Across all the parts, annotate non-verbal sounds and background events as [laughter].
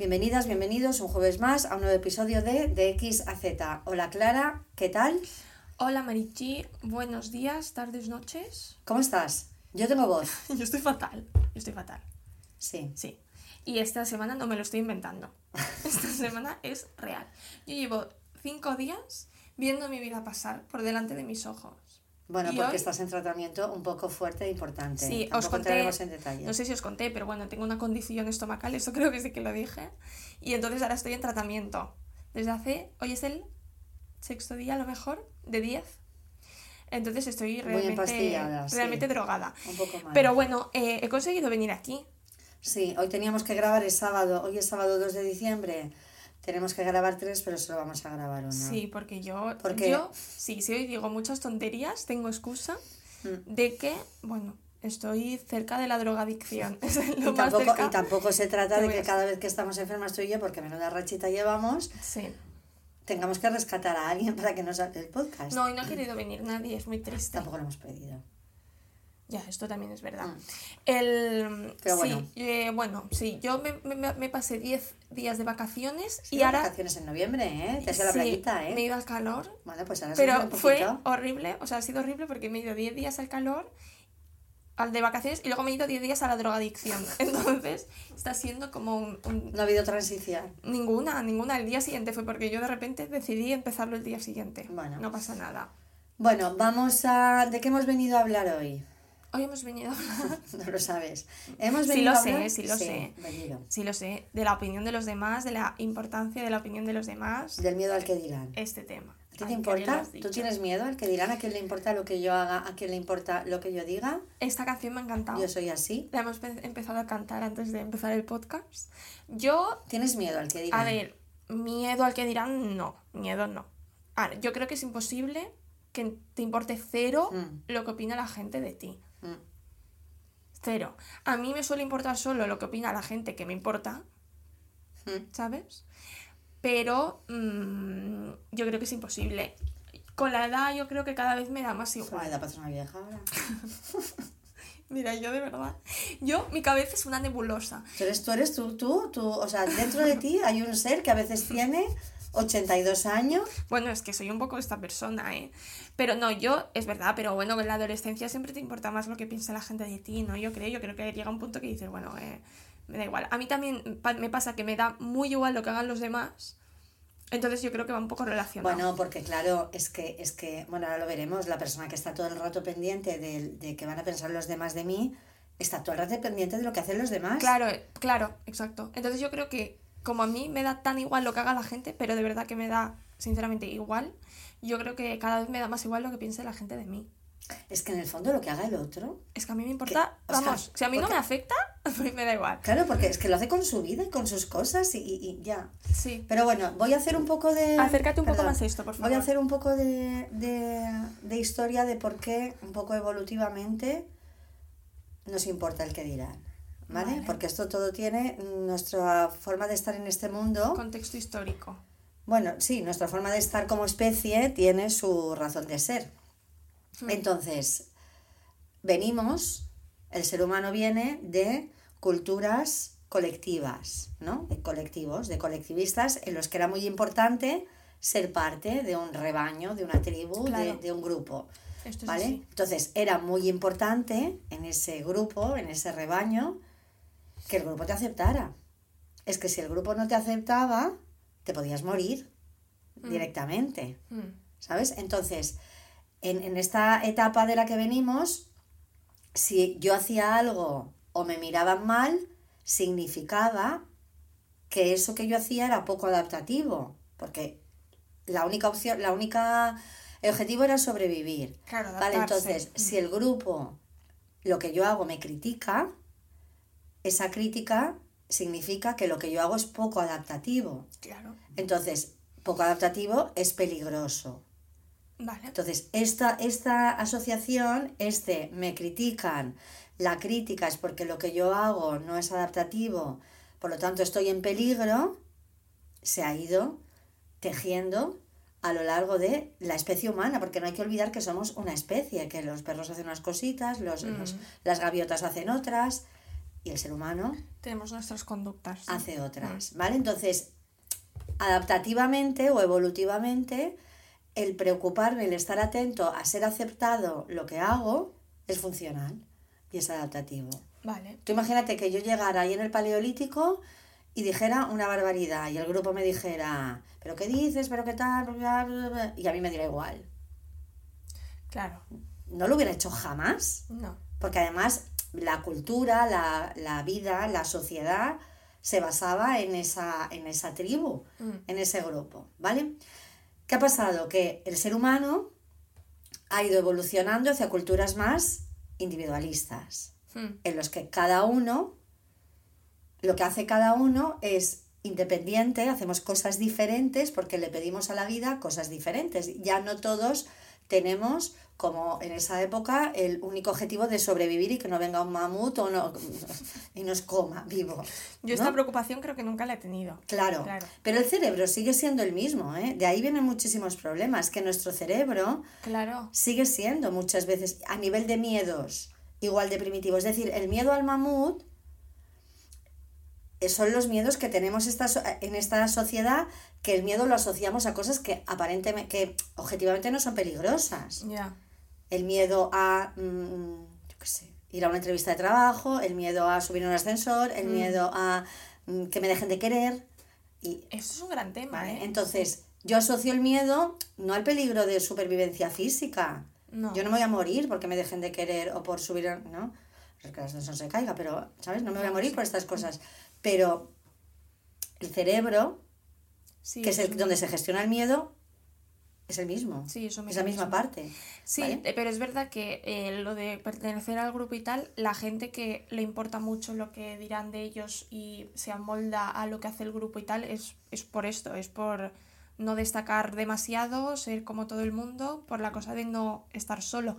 Bienvenidas, bienvenidos un jueves más a un nuevo episodio de De X a Z. Hola Clara, ¿qué tal? Hola Marichi, buenos días, tardes, noches. ¿Cómo estás? Yo tengo voz. [laughs] Yo estoy fatal, yo estoy fatal, Sí. sí. Y esta semana no me lo estoy inventando. [laughs] Esta semana es real. Yo llevo cinco días viendo mi vida pasar por delante de mis ojos. Bueno, ¿Y porque hoy? estás en tratamiento un poco fuerte e importante. Sí, Tampoco os conté, en detalle. no sé si os conté, pero bueno, tengo una condición estomacal, eso [laughs] creo que sí que lo dije. Y entonces ahora estoy en tratamiento. Desde hace, hoy es el sexto día a lo mejor, de 10. Entonces estoy Muy realmente, empastillada, sí. realmente drogada. Un poco mal. Pero bueno, eh, he conseguido venir aquí. Sí, hoy teníamos que grabar el sábado. Hoy es sábado 2 de diciembre. Tenemos que grabar tres, pero solo vamos a grabar uno. Sí, porque yo, ¿Por qué? yo, sí, si hoy digo muchas tonterías, tengo excusa Mm. de que, bueno, estoy cerca de la drogadicción. [laughs] Es lo Y más tampoco, cerca y tampoco se trata de que cada vez que estamos enfermas tú y yo, porque menuda rachita llevamos, Sí. tengamos que rescatar a alguien para que nos haga el podcast. No, y no ha querido venir nadie, es muy triste. Tampoco lo hemos pedido. Ya, esto también es verdad. Mm. El, Pero sí, bueno. eh, bueno, sí, yo me, me- me pasé 10 días de vacaciones Sí, y ahora... vacaciones en noviembre, ¿eh? Te has ido a la sí, playita, ¿eh? me he ido al calor, Bueno, pues ahora pero un fue horrible, o sea, ha sido horrible porque me he ido 10 días al calor, al de vacaciones, y luego me he ido 10 días a la drogadicción. [laughs] Entonces, está siendo como un- un, No ha habido transición. Ninguna, ninguna. El día siguiente fue porque yo de repente decidí empezarlo el día siguiente. Bueno. No pasa nada. Bueno, vamos a... ¿De qué hemos venido a hablar hoy? Hoy hemos venido a hablar, [laughs] No lo sabes. Hemos Sí venido lo a sé, sí lo sé. venido. sí lo sé, de la opinión de los demás, de la importancia de la opinión de los demás, Del miedo al que dirán. este tema. ¿A ti te importa? ¿Tú tienes miedo al que dirán? ¿A quién le importa lo que yo haga? ¿A quién le importa lo que yo diga? Esta canción me ha encantado. Yo soy así. La hemos pe- empezado a cantar antes de empezar el podcast. Yo, ¿Tienes miedo al que dirán? a ver, miedo al que dirán, no, miedo no. A ver, yo creo que es imposible que te importe cero Mm. lo que opina la gente de ti. Mm. Cero. A mí me suele importar solo lo que opina la gente que me importa, Mm. ¿sabes? Pero mm, yo creo que es imposible. Con la edad yo creo que cada vez me da más igual. una vieja ahora. [laughs] Mira, yo de verdad. Yo, mi cabeza es una nebulosa. Tú eres tú, eres tú, tú, tú. O sea, dentro de ti hay un ser que a veces tiene 82 años. Bueno, es que soy un poco esta persona, ¿eh? Pero no, yo, es verdad, pero bueno, en la adolescencia siempre te importa más lo que piensa la gente de ti, ¿no? Yo creo, yo creo que llega un punto que dices, bueno, eh, me da igual. A mí también me pasa que me da muy igual lo que hagan los demás. Entonces yo creo que va un poco relacionado. Bueno, porque claro, es que, es que, bueno, ahora lo veremos, la persona que está todo el rato pendiente de, de que van a pensar los demás de mí, está todo el rato pendiente de lo que hacen los demás. Claro, eh, claro, exacto. Entonces yo creo que como a mí me da tan igual lo que haga la gente, pero de verdad que me da sinceramente igual, yo creo que cada vez me da más igual lo que piense la gente de mí. Es que en el fondo lo que haga el otro, Es que a mí me importa, sea, vamos, si a mí no me afecta, a [laughs] mí me da igual. claro, porque es que lo hace con su vida y con sus cosas y, y- y ya. Sí. Pero bueno, voy a hacer un poco de... Acércate un poco más a esto, por Voy a favor. hacer un poco de, de, de historia de por qué, un poco evolutivamente, nos importa el que dirán. ¿Vale? Vale. Porque esto todo tiene nuestra forma de estar en este mundo. Contexto histórico. Bueno, sí, nuestra forma de estar como especie tiene su razón de ser. Hmm. Entonces, venimos, el ser humano viene de culturas colectivas, ¿no? De colectivos, de colectivistas, en los que era muy importante ser parte de un rebaño, de una tribu, de- Claro. de, un grupo. Esto ¿Vale? Entonces, era muy importante en ese grupo, en ese rebaño, que el grupo te aceptara. Es que si el grupo no te aceptaba, te podías morir directamente. Mm. ¿Sabes? Entonces, en, en esta etapa de la que venimos, si yo hacía algo o me miraban mal, significaba que eso que yo hacía era poco adaptativo, porque la única opción, la única el objetivo era sobrevivir. Claro, Vale, entonces, Mm. si el grupo lo que yo hago me critica, esa crítica significa que lo que yo hago es poco adaptativo. Claro. Entonces, poco adaptativo es peligroso. Vale. Entonces, esta, esta asociación, este me critican, la crítica es porque lo que yo hago no es adaptativo, por lo tanto estoy en peligro, se ha ido tejiendo a lo largo de la especie humana, porque no hay que olvidar que somos una especie, que los perros hacen unas cositas, los, los- las gaviotas hacen otras, y el ser humano Tenemos nuestras conductas. sí. hace otras, ¿vale? Entonces, adaptativamente o evolutivamente, el preocuparme, el estar atento a ser aceptado lo que hago, es funcional y es adaptativo. Vale. Tú imagínate que yo llegara ahí en el Paleolítico y dijera una barbaridad y el grupo me dijera, ¿pero qué dices? ¿pero qué tal? Bla, bla, bla", Y a mí me diera igual. Claro. No lo hubiera hecho jamás. No. Porque además la cultura, la, la vida, la sociedad se basaba en esa, en esa tribu, en ese grupo, ¿vale? ¿Qué ha pasado? Que el ser humano ha ido evolucionando hacia culturas más individualistas, Hmm. en los que cada uno, lo que hace cada uno es independiente, hacemos cosas diferentes porque le pedimos a la vida cosas diferentes. Ya no todos tenemos, como en esa época, el único objetivo de sobrevivir y que no venga un mamut o no, [laughs] y nos coma vivo. Yo esta preocupación creo que nunca la he tenido. Claro, Claro. pero el cerebro sigue siendo el mismo, ¿eh? De ahí vienen muchísimos problemas, que nuestro cerebro Claro. sigue siendo muchas veces a nivel de miedos igual de primitivo. Es decir, el miedo al mamut eh, son los miedos que tenemos esta so- en esta sociedad, que el miedo lo asociamos a cosas que aparentemente, que objetivamente no son peligrosas. Ya. El miedo a, mm, yo qué sé, ir a una entrevista de trabajo, el miedo a subir en un ascensor, el miedo a mm, que me dejen de querer. Y Eso es un gran tema, Vale, ¿eh? Entonces, yo asocio el miedo no al peligro de supervivencia física. No. Yo no me voy a morir porque me dejen de querer o por subir, ¿no? Es que la ascensor se caiga, pero, ¿sabes? No me voy a morir por estas cosas. Pero el cerebro, Sí, que es el- donde se gestiona el miedo, es el mismo. Sí, es un es la misma parte. Sí, ¿vale? eh, pero es verdad que eh, lo de pertenecer al grupo y tal, la gente que le importa mucho lo que dirán de ellos y se amolda a lo que hace el grupo y tal, es, es por esto, es por no destacar demasiado, ser como todo el mundo, por la cosa de no estar solo.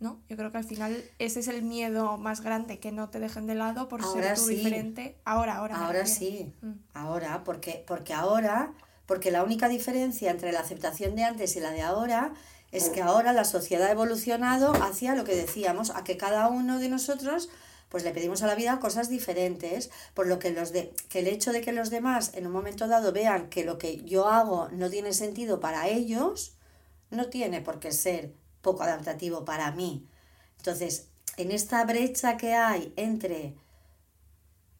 ¿no? Yo creo que al final ese es el miedo más grande, que no te dejen de lado por Ahora ser tú sí. diferente. Ahora, ahora. Ahora sí, Mm. ahora, porque, porque ahora, porque la única diferencia entre la aceptación de antes y la de ahora es que ahora la sociedad ha evolucionado hacia lo que decíamos, a que cada uno de nosotros pues le pedimos a la vida cosas diferentes, por lo que los de que el hecho de que los demás en un momento dado vean que lo que yo hago no tiene sentido para ellos, no tiene por qué ser poco adaptativo para mí. Entonces, en esta brecha que hay entre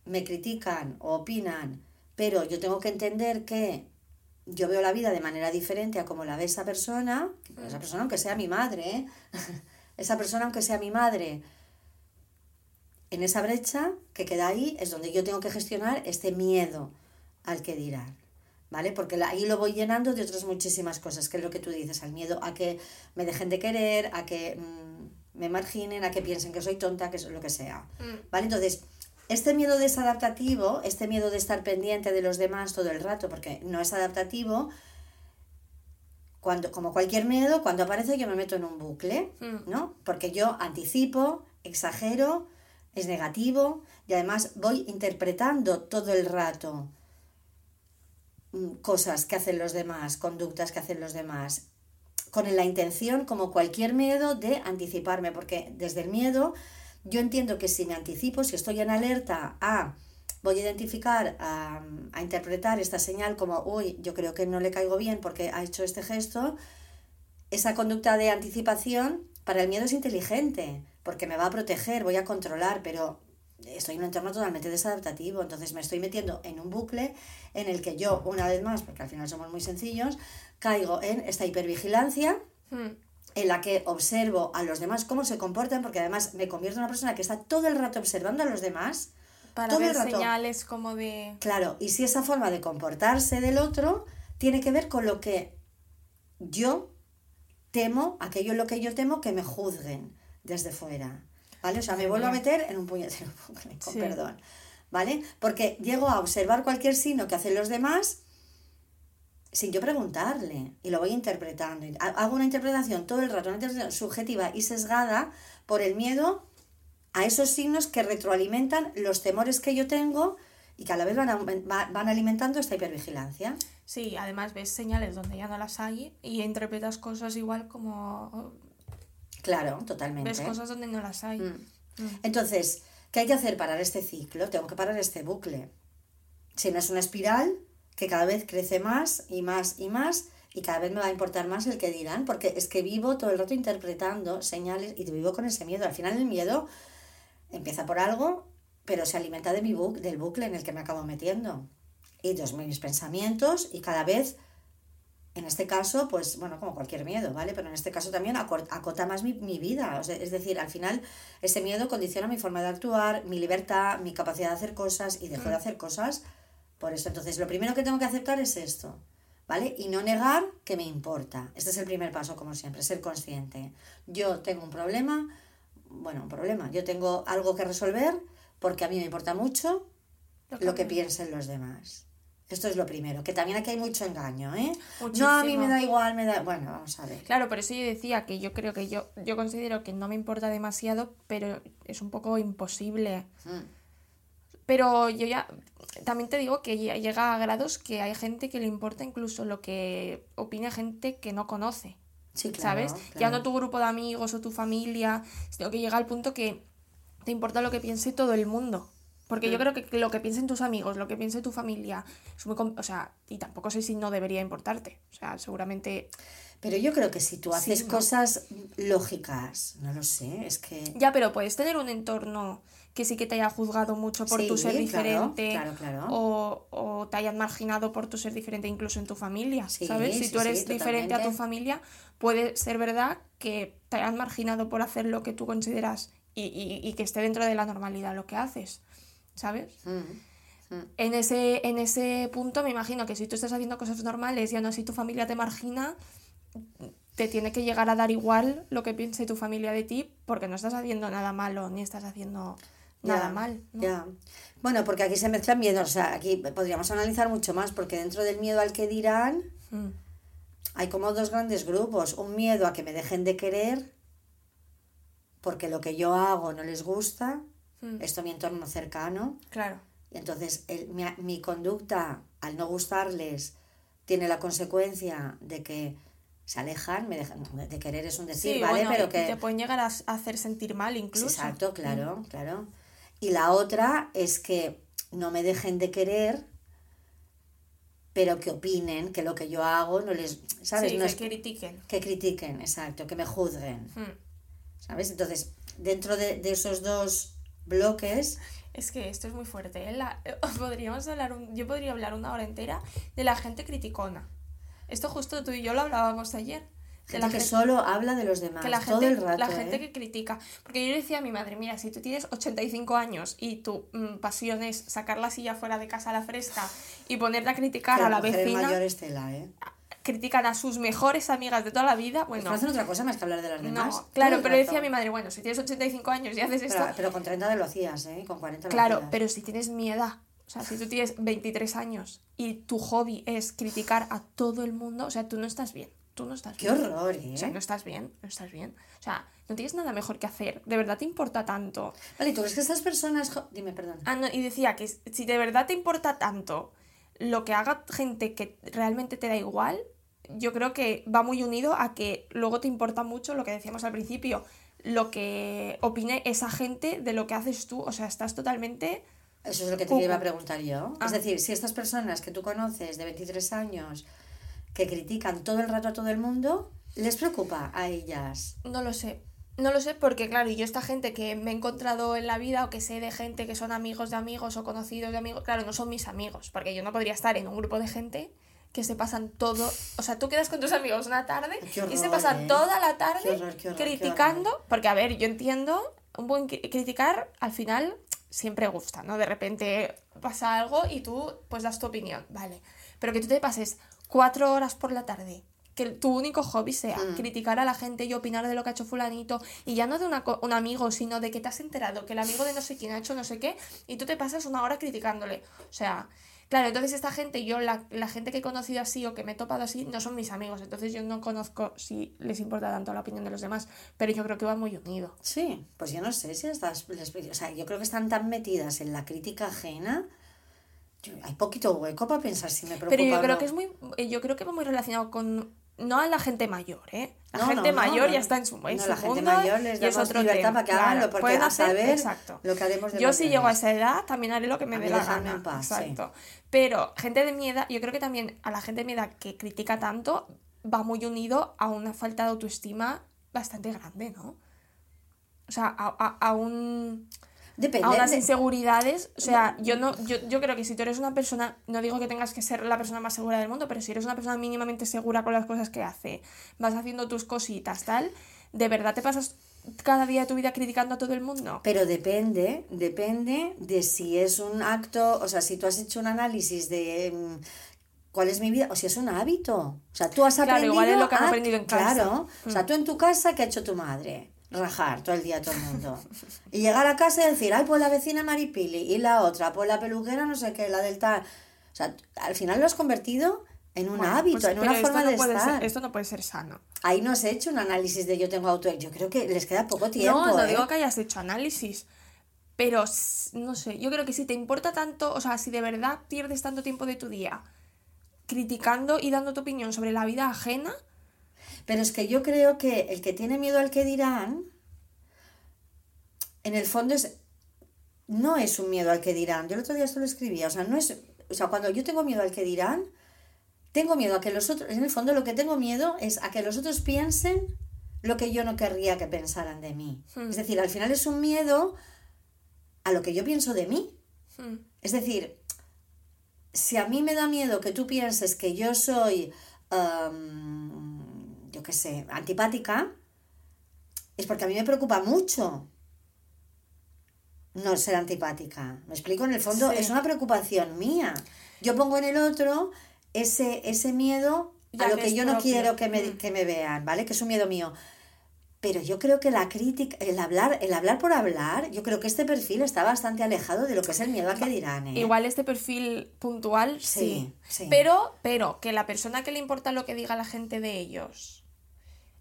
me critican o opinan, pero yo tengo que entender que yo veo la vida de manera diferente a como la ve esa persona, esa persona aunque sea mi madre, ¿eh? [laughs] esa persona aunque sea mi madre, en esa brecha que queda ahí es donde yo tengo que gestionar este miedo al que dirán. ¿Vale? Porque ahí lo voy llenando de otras muchísimas cosas, que es lo que tú dices, al miedo a que me dejen de querer, a que mm, me marginen, a que piensen que soy tonta, que es lo que sea. ¿Vale? Entonces, este miedo desadaptativo, este miedo de estar pendiente de los demás todo el rato, porque no es adaptativo, cuando, como cualquier miedo, cuando aparece yo me meto en un bucle, Mm. ¿no? Porque yo anticipo, exagero, es negativo y además voy interpretando todo el rato mm, cosas que hacen los demás, conductas que hacen los demás, con la intención, como cualquier miedo, de anticiparme, porque desde el miedo yo entiendo que si me anticipo, si estoy en alerta a, voy a identificar, a, a interpretar esta señal como, uy, yo creo que no le caigo bien porque ha hecho este gesto, esa conducta de anticipación para el miedo es inteligente, porque me va a proteger, voy a controlar, pero estoy en un entorno totalmente desadaptativo, entonces me estoy metiendo en un bucle en el que yo, una vez más, porque al final somos muy sencillos, caigo en esta hipervigilancia, Mm. En la que observo a los demás cómo se comportan, porque además me convierto en una persona que está todo el rato observando a los demás. Para todo ver el rato. señales como de... Claro, y si esa forma de comportarse del otro tiene que ver con lo que yo temo, aquello en lo que yo temo que me juzguen desde fuera. ¿vale? O sea, me vuelvo a meter en un puñetero [laughs] con Sí. perdón, ¿vale? Porque llego a observar cualquier signo que hacen los demás sin yo preguntarle y lo voy interpretando. Hago una interpretación todo el rato, una interpretación subjetiva y sesgada por el miedo a esos signos que retroalimentan los temores que yo tengo y que a la vez van, van alimentando esta hipervigilancia. Sí, además ves señales donde ya no las hay y interpretas cosas igual como... Claro, totalmente. Ves cosas donde no las hay. Mm. Entonces, ¿qué hay que hacer? Parar este ciclo, tengo que parar este bucle. Si no es una espiral que cada vez crece más y más y más y cada vez me va a importar más el que dirán, porque es que vivo todo el rato interpretando señales y vivo con ese miedo. Al final el miedo empieza por algo, pero se alimenta de mi bu- del bucle en el que me acabo metiendo. Y de mis pensamientos y cada vez en este caso, pues bueno, como cualquier miedo, ¿vale? Pero en este caso también acota más mi, mi vida. O sea, es decir, al final ese miedo condiciona mi forma de actuar, mi libertad, mi capacidad de hacer cosas y dejo de hacer cosas por eso. Entonces, lo primero que tengo que aceptar es esto, ¿vale? Y no negar que me importa. Este es el primer paso, como siempre, ser consciente. Yo tengo un problema, bueno, un problema. Yo tengo algo que resolver porque a mí me importa mucho lo que piensen los demás. Esto es lo primero, que también aquí hay mucho engaño, ¿eh? No, a mí me Muchísimo. da igual, me da... Bueno, vamos a ver. Claro, por eso yo decía que yo creo que yo, yo considero que no me importa demasiado, pero es un poco imposible. Mm. Pero yo ya también te digo que ya llega a grados que hay gente que le importa incluso lo que opina gente que no conoce. Sí, claro, ¿Sabes? Ya no tu grupo de amigos o tu familia, sino que llega al punto que te importa lo que piense todo el mundo. Porque Mm. yo creo que lo que piensen tus amigos, lo que piense tu familia, es muy... O sea, y tampoco sé si no debería importarte. O sea, seguramente... Pero yo creo que si tú haces Sí, ¿no? cosas lógicas, no lo sé, es que... Ya, pero puedes tener un entorno que sí que te haya juzgado mucho por tu ser claro, diferente claro, claro. O, o te hayan marginado por tu ser diferente incluso en tu familia, Sí, ¿sabes? Si tú eres diferente a tu totalmente. familia, puede ser verdad que te hayan marginado por hacer lo que tú consideras y, y- y que esté dentro de la normalidad lo que haces, ¿sabes? Mm. En ese, en ese punto me imagino que si tú estás haciendo cosas normales y aún así tu familia te margina, te tiene que llegar a dar igual lo que piense tu familia de ti porque no estás haciendo nada malo ni estás haciendo nada Ya, mal. ¿no? Ya. Bueno, porque aquí se mezclan miedos, o sea, aquí podríamos analizar mucho más, porque dentro del miedo al que dirán, Mm. hay como dos grandes grupos. Un miedo a que me dejen de querer, porque lo que yo hago no les gusta, Mm. esto mi entorno cercano, Claro. y entonces el- mi, mi conducta al no gustarles tiene la consecuencia de que se alejan, me dejan, de querer es un decir, Sí, ¿vale? bueno, Pero que... te pueden llegar a, hacer sentir mal incluso. Exacto, claro, claro. Y la otra es que no me dejen de querer, pero que opinen que lo que yo hago no les, ¿sabes? Sí, no que es critiquen. que critiquen, exacto, que me juzguen, Mm. ¿sabes? Entonces, dentro de, de esos dos bloques, Es que esto es muy fuerte. ¿eh? La- [laughs] podríamos hablar un- yo podría hablar una hora entera de la gente criticona. Esto justo tú y yo lo hablábamos ayer. De gente la que gen- solo habla de los demás que la todo gente, el rato, la gente ¿eh? que critica. Porque yo le decía a mi madre, mira, si tú tienes 85 años y tu mm, pasión es sacar la silla fuera de casa a la fresca y ponerte a criticar Que a la vecina, mayores tela, ¿eh? critican a sus mejores amigas de toda la vida, Pues bueno, no hacen otra cosa más que hablar de las demás. no, claro, pero decía mi madre, bueno, si tienes 85 años y haces esto, Pero, con 30 lo hacías, ¿eh? Con 40 lo Claro, hacías. pero si tienes mi edad, sea, si tú tienes 23 años y tu hobby es criticar a todo el mundo, o sea, tú no estás bien. Tú no estás Qué bien. horror, ¿eh? O sea, no estás bien, no estás bien. O sea, no tienes nada mejor que hacer. ¿De verdad te importa tanto? Vale, ¿y tú crees que estas personas... Dime, perdón. Ah, no, y decía que si de verdad te importa tanto lo que haga gente que realmente te da igual, yo creo que va muy unido a que luego te importa mucho lo que decíamos al principio, lo que opine esa gente de lo que haces tú. O sea, estás totalmente... Eso es lo que te iba a preguntar yo. Ah. Es decir, si estas personas que tú conoces de 23 años que critican todo el rato a todo el mundo, ¿les preocupa a ellas? No lo sé. No lo sé porque, claro, yo esta gente que me he encontrado en la vida o que sé de gente que son amigos de amigos o conocidos de amigos, claro, no son mis amigos, porque yo no podría estar en un grupo de gente que se pasan todo, o sea, tú quedas con tus amigos una tarde y se pasan ¿eh? toda la Qué tarde horror, qué horror, qué criticando, porque a ver, yo entiendo, un buen cri- criticar al final siempre gusta, ¿no? De repente pasa algo y tú pues das tu opinión, vale, pero que tú te pases cuatro horas por la tarde que tu único hobby sea Mm. criticar a la gente y opinar de lo que ha hecho fulanito, y ya no de una un amigo, sino de que te has enterado que el amigo de no sé quién ha hecho no sé qué, y tú te pasas una hora criticándole. O sea, claro, entonces esta gente, yo, la, la gente que he conocido así o que me he topado así, no son mis amigos, entonces yo no conozco si les importa tanto la opinión de los demás, pero yo creo que va muy unido. Sí, pues yo no sé si estas, o sea, yo creo que están tan metidas en la crítica ajena, yo- hay poquito hueco para pensar si me preocupa Pero yo o creo no. que es muy, eh, yo creo que va muy relacionado con no a la gente mayor, ¿eh? La No, gente no, mayor no. ya está en su, en No, su la gente mayor les y es otro libertad tema, para que claro. porque Pueden hacer- saber exacto. lo que haremos de Yo si llego a esa edad también haré lo que me dé la gana. en paz, sí. exacto. Pero gente de mi edad, yo creo que también a la gente de mi edad que critica tanto va muy unido a una falta de autoestima bastante grande, ¿no? O sea, a, a- a un Depende. de- inseguridades. O sea, yo no, yo, yo creo que si tú eres una persona, no digo que tengas que ser la persona más segura del mundo, pero si eres una persona mínimamente segura con las cosas que hace, vas haciendo tus cositas, tal, ¿de verdad te pasas cada día de tu vida criticando a todo el mundo? Pero depende, depende de si es un acto, o sea, si tú has hecho un análisis de mm, cuál es mi vida, o si es un hábito. O sea, tú has Claro, aprendido. igual es lo que han a- aprendido en casa. Mm. Claro. O sea, tú en tu casa, ¿qué ha hecho tu madre? Rajar todo el día todo el mundo. Y llegar a casa y decir, ay, pues la vecina Maripili, y la otra, pues la peluquera, no sé qué, la del tal. O sea, al final lo has convertido en un Bueno, hábito, pues, en una forma no de puede estar. Ser, esto no puede ser sano. Ahí no se ha hecho un análisis de yo tengo auto. Yo creo que les queda poco tiempo. no, no ¿eh? digo que hayas hecho análisis. Pero, no sé, yo creo que si te importa tanto, o sea, si de verdad pierdes tanto tiempo de tu día criticando y dando tu opinión sobre la vida ajena, Pero es que yo creo que el que tiene miedo al que dirán, en el fondo es no es un miedo al que dirán. Yo el otro día esto lo escribía, o sea, no es, o sea, cuando yo tengo miedo al que dirán, tengo miedo a que los otros, en el fondo lo que tengo miedo es a que los otros piensen lo que yo no querría que pensaran de mí. Hmm. Es decir, al final es un miedo a lo que yo pienso de mí. hmm, Es decir, si a mí me da miedo que tú pienses que yo soy, am, yo qué sé, antipática, es porque a mí me preocupa mucho no ser antipática. ¿Me explico? En el fondo Sí. es una preocupación mía. Yo pongo en el otro ese, ese miedo Ya a lo que yo no quiero que me, Mm. que me vean, ¿vale? Que es un miedo mío. Pero yo creo que la crítica, el hablar, el hablar por hablar, yo creo que este perfil está bastante alejado de lo que es el miedo a que dirán, ¿eh? igual este perfil puntual, sí. Sí, sí. Pero, pero, que la persona que le importa lo que diga la gente de ellos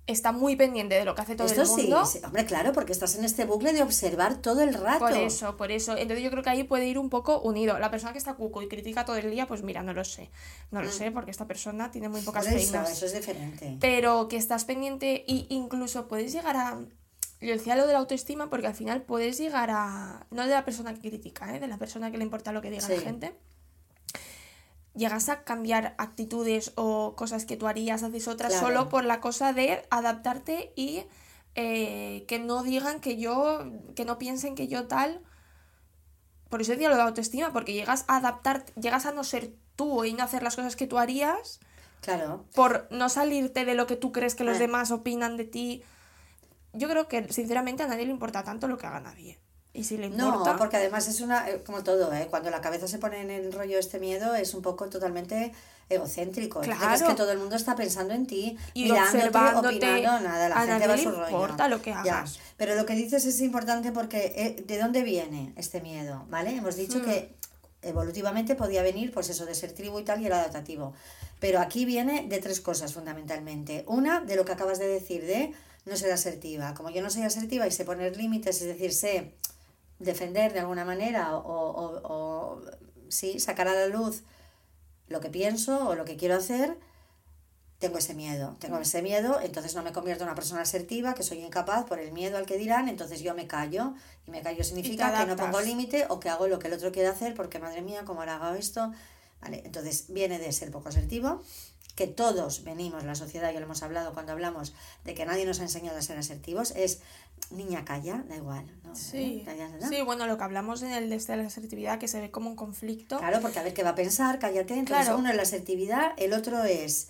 está muy pendiente de lo que hace todo Esto el sí, mundo. sí, hombre, claro, porque estás en este bucle de observar todo el rato. Por eso, por eso. Entonces yo creo que ahí puede ir un poco unido. La persona que está cuco y critica todo el día, pues mira, no lo sé. No lo sé, porque esta persona tiene muy pocas Mm. Eso, eso es diferente. Pero que estás pendiente y incluso puedes llegar a... Yo decía lo de la autoestima porque al final puedes llegar a... No de la persona que critica, ¿eh? de la persona que le importa lo que diga la Sí. gente. Llegas a cambiar actitudes o cosas que tú harías, haces otras Claro. solo por la cosa de adaptarte y eh, que no digan que yo, que no piensen que yo tal. Por eso decía lo de autoestima, porque llegas a adaptar, llegas a no ser tú y no hacer las cosas que tú harías Claro. por no salirte de lo que tú crees que los Ah. demás opinan de ti. Yo creo que, sinceramente, a nadie le importa tanto lo que haga nadie. Y si le importa. No, porque además es una, eh, como todo, ¿eh? cuando la cabeza se pone en el rollo este miedo es un poco totalmente egocéntrico. Claro. es que todo el mundo está pensando en ti, Y mirándote, observándote. opinando, nada, la A gente nadie va a su rollo. importa lo que Ya, hagas. Pero lo que dices es importante porque eh, ¿de dónde viene este miedo? ¿Vale? Hemos dicho Hmm. que evolutivamente podía venir, pues eso, de ser tribu y tal, y era adaptativo. Pero aquí viene de tres cosas fundamentalmente. Una, de lo que acabas de decir, de no ser asertiva. Como yo no soy asertiva y sé poner límites, es decir, sé defender de alguna manera o, o- o, sí, sacar a la luz lo que pienso o lo que quiero hacer, tengo ese miedo. Tengo Mm. ese miedo, entonces no me convierto en una persona asertiva, que soy incapaz por el miedo al que dirán, entonces yo me callo. Y me callo significa que no pongo límite o que hago lo que el otro quiere hacer, porque madre mía, ¿cómo ahora hago esto? Vale, entonces viene de ser poco asertivo, que todos venimos, la sociedad, ya lo hemos hablado cuando hablamos de que nadie nos ha enseñado a ser asertivos, es niña calla, da igual. ¿no? Sí. ¿Eh? Calla, ¿no? sí, bueno, lo que hablamos en el de la asertividad, que se ve como un conflicto. Claro, porque a ver qué va a pensar, cállate. Entonces, Claro. uno es la asertividad, el otro es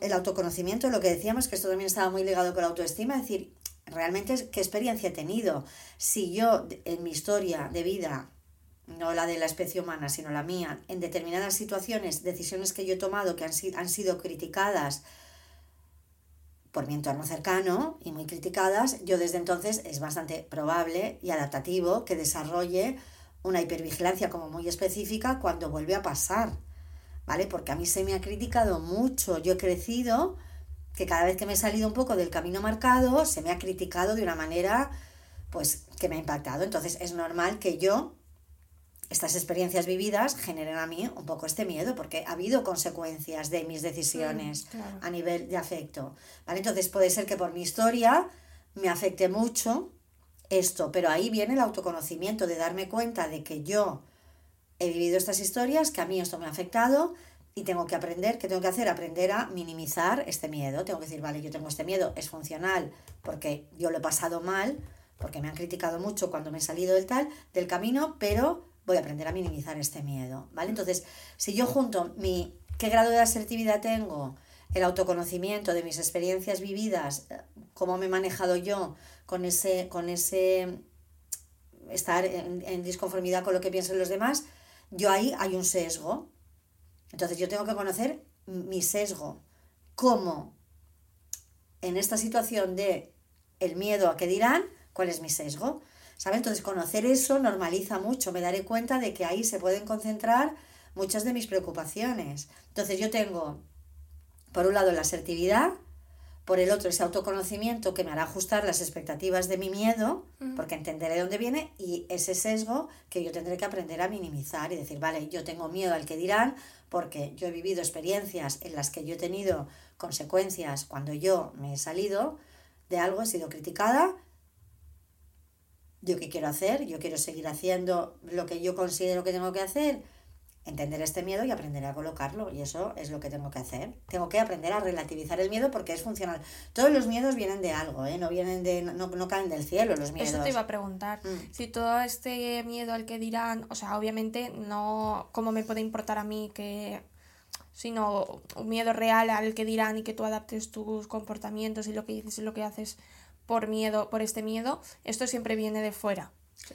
el autoconocimiento, lo que decíamos, que esto también estaba muy ligado con la autoestima, es decir, realmente qué experiencia he tenido. Si yo en mi historia de vida no la de la especie humana, sino la mía, en determinadas situaciones, decisiones que yo he tomado que han, han sido criticadas por mi entorno cercano y muy criticadas, yo desde entonces es bastante probable y adaptativo que desarrolle una hipervigilancia como muy específica cuando vuelve a pasar, ¿vale? Porque a mí se me ha criticado mucho, yo he crecido, que cada vez que me he salido un poco del camino marcado, se me ha criticado de una manera, pues, que me ha impactado. Entonces es normal que yo estas experiencias vividas generen a mí un poco este miedo, porque ha habido consecuencias de mis decisiones claro. a nivel de afecto. ¿vale? Entonces puede ser que por mi historia me afecte mucho esto, pero ahí viene el autoconocimiento de darme cuenta de que yo he vivido estas historias, que a mí esto me ha afectado y tengo que aprender, ¿qué tengo que hacer? Aprender a minimizar este miedo. Tengo que decir, vale, yo tengo este miedo, es funcional porque yo lo he pasado mal, porque me han criticado mucho cuando me he salido del tal, del camino, pero voy a aprender a minimizar este miedo, ¿vale? Entonces, si yo junto mi qué grado de asertividad tengo, el autoconocimiento de mis experiencias vividas, eh, cómo me he manejado yo con ese, con ese estar en, en disconformidad con lo que piensan los demás, yo ahí hay un sesgo. Entonces yo tengo que conocer mi sesgo. ¿Cómo en esta situación de el miedo a qué dirán, cuál es mi sesgo? ¿Sabes? Entonces conocer eso normaliza mucho. Me daré cuenta de que ahí se pueden concentrar muchas de mis preocupaciones. Entonces yo tengo, por un lado, la asertividad, por el otro, ese autoconocimiento que me hará ajustar las expectativas de mi miedo, porque entenderé de dónde viene, y ese sesgo que yo tendré que aprender a minimizar y decir, vale, yo tengo miedo al que dirán, porque yo he vivido experiencias en las que yo he tenido consecuencias cuando yo me he salido de algo, he sido criticada. ¿Yo qué quiero hacer? Yo quiero seguir haciendo lo que yo considero que tengo que hacer entender este miedo y aprender a colocarlo. Y eso es lo que tengo que hacer. Tengo que aprender a relativizar el miedo porque es funcional. Todos los miedos vienen de algo, ¿eh? No vienen de, no, no caen del cielo los miedos. Eso te iba a preguntar. Mm. Si todo este miedo al que dirán, o sea, obviamente no, ¿cómo me puede importar a mí que, sino un miedo real al que dirán y que tú adaptes tus comportamientos y lo que dices y lo que haces por miedo, por este miedo, esto siempre viene de fuera.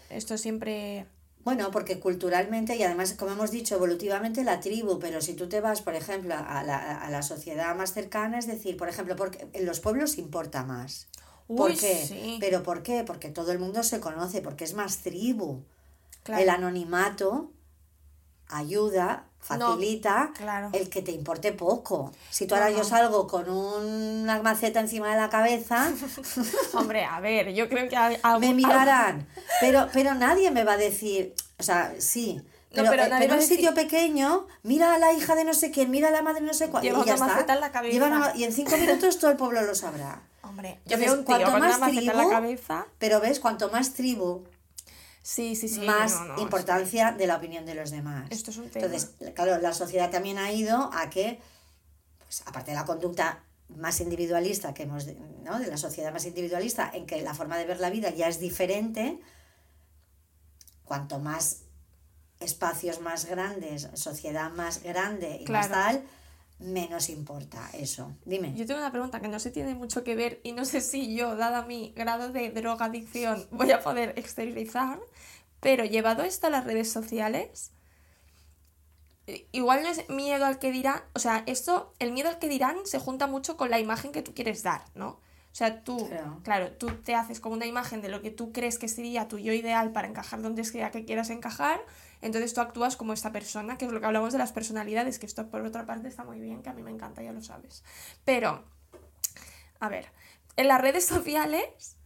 Esto siempre... Bueno, porque culturalmente y además, como hemos dicho, evolutivamente la tribu, pero si tú te vas, por ejemplo, a la, a la sociedad más cercana, es decir, por ejemplo, porque en los pueblos importa más. ¿Por qué? sí. ¿Pero por qué? Porque todo el mundo se conoce, porque es más tribu. Claro. El anonimato ayuda, No, facilita claro. el que te importe poco. Si tú No, ahora yo salgo con una maceta encima de la cabeza, [laughs] Hombre, a ver, yo creo que... me mirarán. Pero, pero nadie me va a decir, o sea, sí. No, Pero, pero eh, a un sitio pequeño, mira a la hija de no sé quién, mira a la madre de no sé cuál. Lleva y ya una está. en la cabeza. Lleva una- y en cinco minutos todo el pueblo lo sabrá. [laughs] Hombre, yo Entonces, veo un tío cuanto con una más maceta en la cabeza... Pero ves, cuanto más tribu, Sí, sí, sí. más no, no, es importancia de la opinión de los demás. Esto es un tema. Entonces, claro, la sociedad también ha ido a que, pues, aparte de la conducta más individualista que hemos, ¿no? De la sociedad más individualista, en que la forma de ver la vida ya es diferente, cuanto más espacios más grandes, sociedad más grande y más tal, menos importa eso. Dime. Yo tengo una pregunta que no se tiene mucho que ver y no sé si yo, dada mi grado de drogadicción, voy a poder exteriorizar, pero llevado esto a las redes sociales, igual no es miedo al que dirán, o sea, esto, el miedo al que dirán se junta mucho con la imagen que tú quieres dar, ¿no? O sea, tú, Claro. claro, tú te haces como una imagen de lo que tú crees que sería tu yo ideal para encajar donde sea que quieras encajar, entonces tú actúas como esta persona, que es lo que hablamos de las personalidades, que esto por otra parte está muy bien, que a mí me encanta, ya lo sabes. Pero, a ver, en las redes [laughs] sociales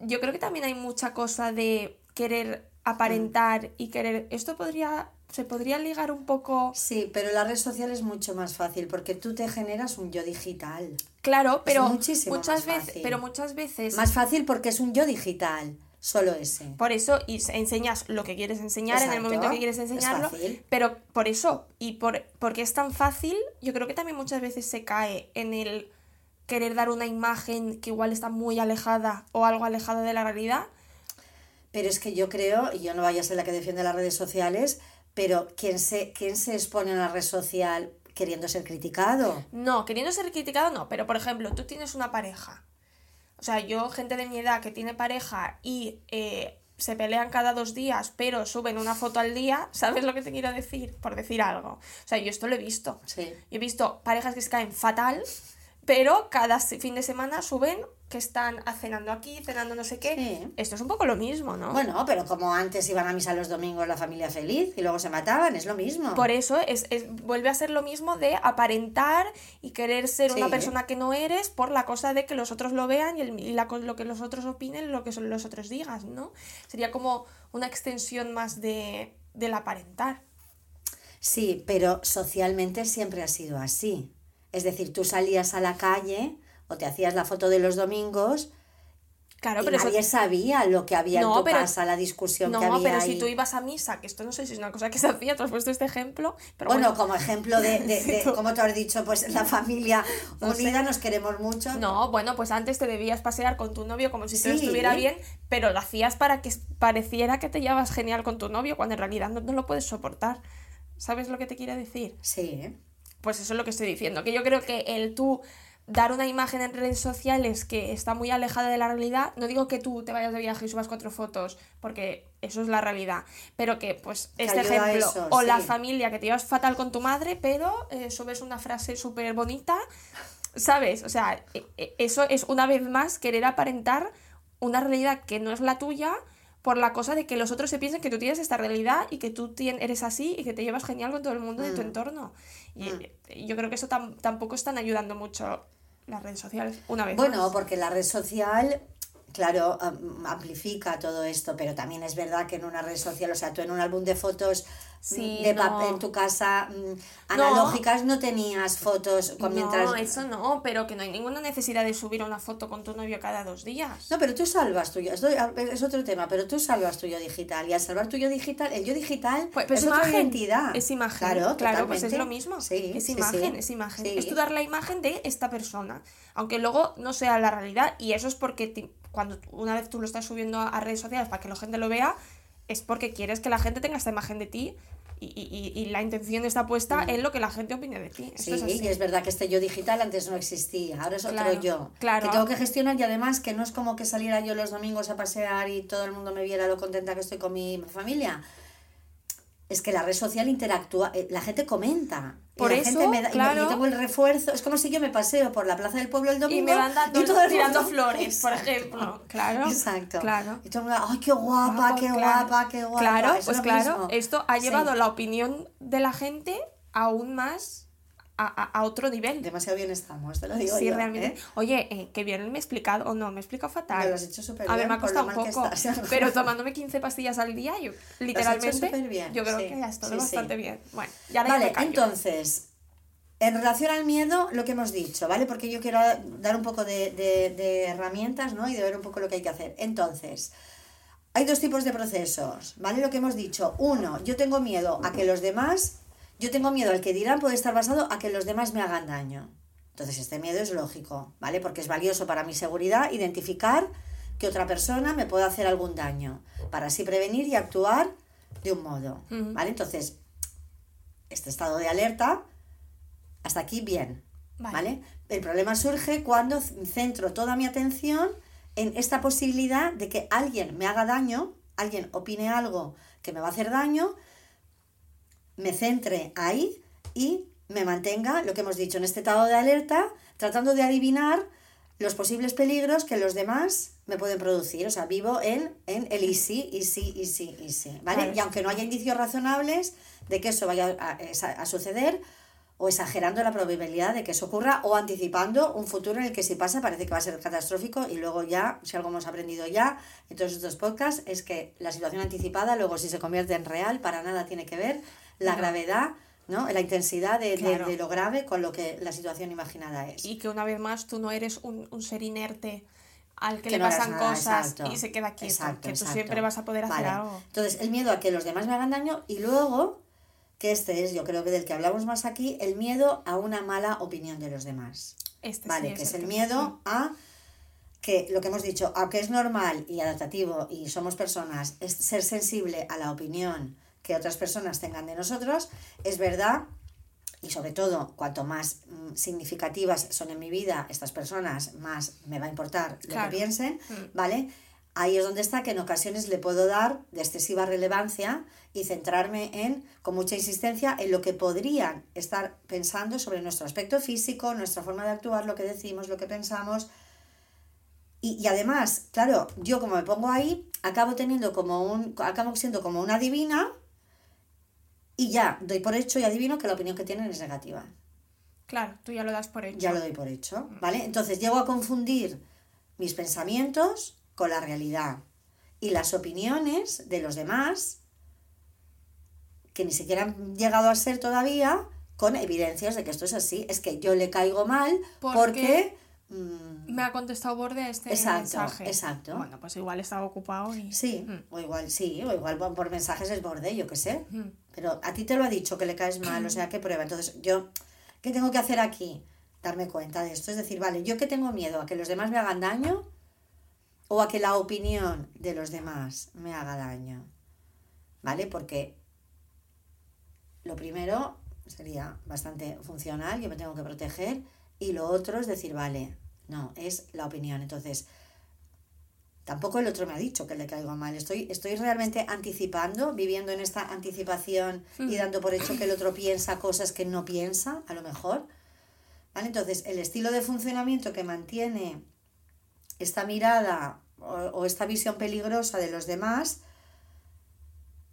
yo creo que también hay mucha cosa de querer aparentar y querer... Esto podría... Se podría ligar un poco... Sí, pero la red social es mucho más fácil porque tú te generas un yo digital. Claro, pero muchas veces, pero muchas veces Más fácil porque es un yo digital, solo ese. Por eso, y se- enseñas lo que quieres enseñar en el momento que quieres es enseñarlo. fácil. Pero por eso, y por porque es tan fácil, yo creo que también muchas veces se cae en el querer dar una imagen que igual está muy alejada o algo alejada de la realidad. Pero es que yo creo, y yo no vaya a ser la que defiende las redes sociales, pero ¿quién se, quién se expone a una red social queriendo ser criticado? No, queriendo ser criticado, no. Pero por ejemplo, tú tienes una pareja. O sea, yo, gente de mi edad que tiene pareja y eh, se pelean cada dos días, pero suben una foto al día, [laughs] ¿sabes lo que te quiero decir? Por decir algo. O sea, yo esto lo he visto. Sí. He visto parejas que se caen fatal, pero cada fin de semana suben que están cenando aquí, cenando no sé qué. Sí. Esto es un poco lo mismo, ¿no? Bueno, pero como antes iban a misa los domingos la familia feliz y luego se mataban, es lo mismo. Por eso es, es- vuelve a ser lo mismo de aparentar y querer ser una persona que no eres por la cosa de que los otros lo vean y, el- y la lo que los otros opinen, lo que son los otros digas, ¿no? Sería como una extensión más de, del aparentar. Sí, pero socialmente siempre ha sido así. Es decir, tú salías a la calle o te hacías la foto de los domingos Claro, y pero eso- nadie sabía lo que había No, en tu pero- casa, la discusión No, que había pero ahí. si tú ibas a misa, que esto no sé si es una cosa que se hacía, tú has puesto este ejemplo, pero bueno, bueno, como ejemplo de, de, [laughs] de- tú- como tú has dicho, pues la familia No sé. unida, nos queremos mucho. No, bueno, pues antes te debías pasear con tu novio como si todo Sí. estuviera bien, pero lo hacías para que pareciera que te llevas genial con tu novio, cuando en realidad no, no lo puedes soportar. ¿Sabes lo que te quiero decir? Sí, Pues eso es lo que estoy diciendo, que yo creo que el tú dar una imagen en redes sociales que está muy alejada de la realidad, no digo que tú te vayas de viaje y subas cuatro fotos, porque eso es la realidad, pero que pues Que este ejemplo, eso, o la familia que te llevas fatal con tu madre, pero eh, subes una frase súper bonita, ¿sabes? O sea, e- e- eso es una vez más querer aparentar una realidad que no es la tuya por la cosa de que los otros se piensen que tú tienes esta realidad y que tú eres así y que te llevas genial con todo el mundo de tu Mm. entorno. Y y yo creo que eso tam- tampoco están ayudando mucho las redes sociales, una vez Bueno, más. porque la red social, claro, am- amplifica todo esto, pero también es verdad que en una red social, o sea, tú en un álbum de fotos Sí, de no. papel en tu casa mm, analógicas no tenías fotos con mientras... No, eso no, pero que no hay ninguna necesidad de subir una foto con tu novio cada dos días. No, pero tú salvas tu yo, esto es otro tema, pero tú salvas tu yo digital y al salvar tu yo digital, el yo digital Pues, pues es otra imagen. identidad. Es imagen. Claro, Claro, pues es lo mismo. Sí, es sí, imagen, sí. es imagen. Es tú dar la imagen de esta persona. Aunque luego no sea la realidad. Y eso es porque cuando una vez tú lo estás subiendo a redes sociales para que la gente lo vea, es porque quieres que la gente tenga esta imagen de ti. Y, y- y la intención está puesta en lo que la gente opine de ti. Esto Sí, es y es verdad que este yo digital antes no existía, ahora es otro Claro, yo. claro. Que tengo que gestionar y además que no es como que saliera yo los domingos a pasear y todo el mundo me viera lo contenta que estoy con mi familia. Es que la red social interactúa, eh, la gente comenta. Por la eso, gente me da- y me- claro. y tengo el refuerzo. Es como si yo me paseo por la plaza del pueblo el domingo Y me van dando, y todo el tirando mundo- flores, [laughs] por [laughs] ejemplo. Claro. Exacto. Claro. Y todo el mundo, ay, qué guapa, qué claro. guapa, qué guapa. Claro, Es pues claro, mismo. esto ha Sí. llevado la opinión de la gente aún más a, otro nivel. Demasiado bien estamos, te lo digo Sí, yo, realmente. ¿eh? Oye, eh, que bien me he explicado, o no, me he explicado fatal. Me lo has hecho súper A ver, bien, me ha costado un poco. estás. [laughs] Pero tomándome 15 pastillas al día, yo, literalmente, superbién, yo creo sí, que ya sí, sí. bastante bien. Bueno, ya Vale, entonces, en relación al miedo, lo que hemos dicho, ¿vale? Porque yo quiero dar un poco de, de- de herramientas, ¿no? Y de ver un poco lo que hay que hacer. Entonces, hay dos tipos de procesos, ¿vale? Lo que hemos dicho. Uno, yo tengo miedo a que los demás, yo tengo miedo al que dirán puede estar basado a que los demás me hagan daño. Entonces, este miedo es lógico, ¿vale? Porque es valioso para mi seguridad identificar que otra persona me puede hacer algún daño, para así prevenir y actuar de un modo, ¿vale? Entonces, este estado de alerta, hasta aquí bien, Vale. ¿vale? El problema surge cuando centro toda mi atención en esta posibilidad de que alguien me haga daño, alguien opine algo que me va a hacer daño, me centre ahí y me mantenga, lo que hemos dicho, en este estado de alerta, tratando de adivinar los posibles peligros que los demás me pueden producir. O sea, vivo en, en el y sí, y sí, y sí, y sí, ¿vale? Claro. Y aunque no haya indicios razonables de que eso vaya a, a- a suceder, o exagerando la probabilidad de que eso ocurra, o anticipando un futuro en el que si pasa parece que va a ser catastrófico, y luego ya, si algo hemos aprendido ya en todos estos podcasts, es que la situación anticipada, luego si se convierte en real, para nada tiene que ver la gravedad, ¿no? La intensidad de, de- Claro. de lo grave con lo que la situación imaginada es. Y que una vez más tú no eres un, un ser inerte al que, Que le no pasan nada, cosas exacto. y se queda quieto. Exacto, que tú exacto. siempre vas a poder hacer Vale. algo. Entonces, el miedo a que los demás me hagan daño y luego, que este es, yo creo que del que hablamos más aquí, el miedo a una mala opinión de los demás. Este Vale, sí que es el miedo a que lo que hemos dicho, aunque es normal y adaptativo y somos personas, es ser sensible a la opinión que otras personas tengan de nosotros, es verdad, y sobre todo, cuanto más mm, significativas son en mi vida estas personas, más me va a importar lo que piensen, Mm. ¿vale? Ahí es donde está que en ocasiones le puedo dar de excesiva relevancia y centrarme en, con mucha insistencia, en lo que podrían estar pensando sobre nuestro aspecto físico, nuestra forma de actuar, lo que decimos, lo que pensamos. Y, y además, claro, yo como me pongo ahí, acabo teniendo como un, acabo siendo como una divina y ya doy por hecho y adivino que la opinión que tienen es negativa. Claro, tú ya lo das por hecho. Ya lo doy por hecho, ¿vale? Entonces llego a confundir mis pensamientos con la realidad y las opiniones de los demás, que ni siquiera han llegado a ser todavía, con evidencias de que esto es así. Es que yo le caigo mal ¿Por porque... mm, Me ha contestado borde este Exacto, mensaje. exacto. Bueno, pues igual estaba ocupado y... Sí, Mm. o igual sí, o igual por mensajes es borde, yo qué sé. Mm. Pero a ti te lo ha dicho que le caes mal, o sea, ¿qué prueba? Entonces, yo, ¿qué tengo que hacer aquí? Darme cuenta de esto. Es decir, vale, yo que tengo miedo a que los demás me hagan daño o a que la opinión de los demás me haga daño. ¿Vale? Porque lo primero sería bastante funcional, yo me tengo que proteger, y lo otro es decir, vale, no, es la opinión. Entonces, tampoco el otro me ha dicho que le caigo mal. Estoy, estoy realmente anticipando, viviendo en esta anticipación y dando por hecho que el otro piensa cosas que no piensa, a lo mejor. ¿Vale? Entonces, el estilo de funcionamiento que mantiene esta mirada o, o esta visión peligrosa de los demás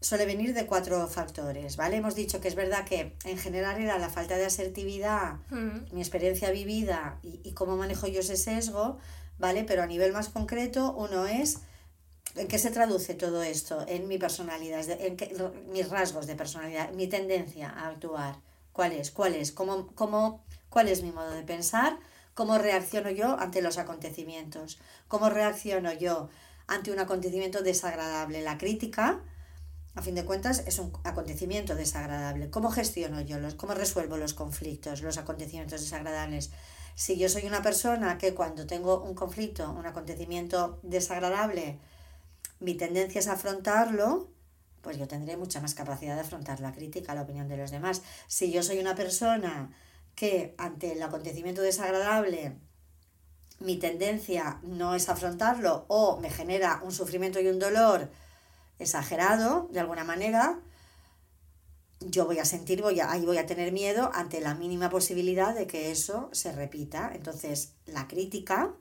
suele venir de cuatro factores, ¿vale? Hemos dicho que es verdad que en general era la falta de asertividad, Mm. mi experiencia vivida y, y cómo manejo yo ese sesgo, ¿vale? Pero a nivel más concreto, uno es ¿En qué se traduce todo esto? En mi personalidad, en qué- mis rasgos de personalidad, mi tendencia a actuar. ¿Cuál es? ¿Cuál es? ¿Cómo, cómo, ¿Cuál es mi modo de pensar? ¿Cómo reacciono yo ante los acontecimientos? ¿Cómo reacciono yo ante un acontecimiento desagradable? La crítica, a fin de cuentas, es un acontecimiento desagradable. ¿Cómo gestiono yo los, cómo resuelvo los conflictos, los acontecimientos desagradables? Si yo soy una persona que cuando tengo un conflicto, un acontecimiento desagradable, mi tendencia es afrontarlo, pues yo tendré mucha más capacidad de afrontar la crítica, la opinión de los demás. Si yo soy una persona que ante el acontecimiento desagradable mi tendencia no es afrontarlo o me genera un sufrimiento y un dolor exagerado de alguna manera, yo voy a sentir, voy a, ahí voy a tener miedo ante la mínima posibilidad de que eso se repita. Entonces, la crítica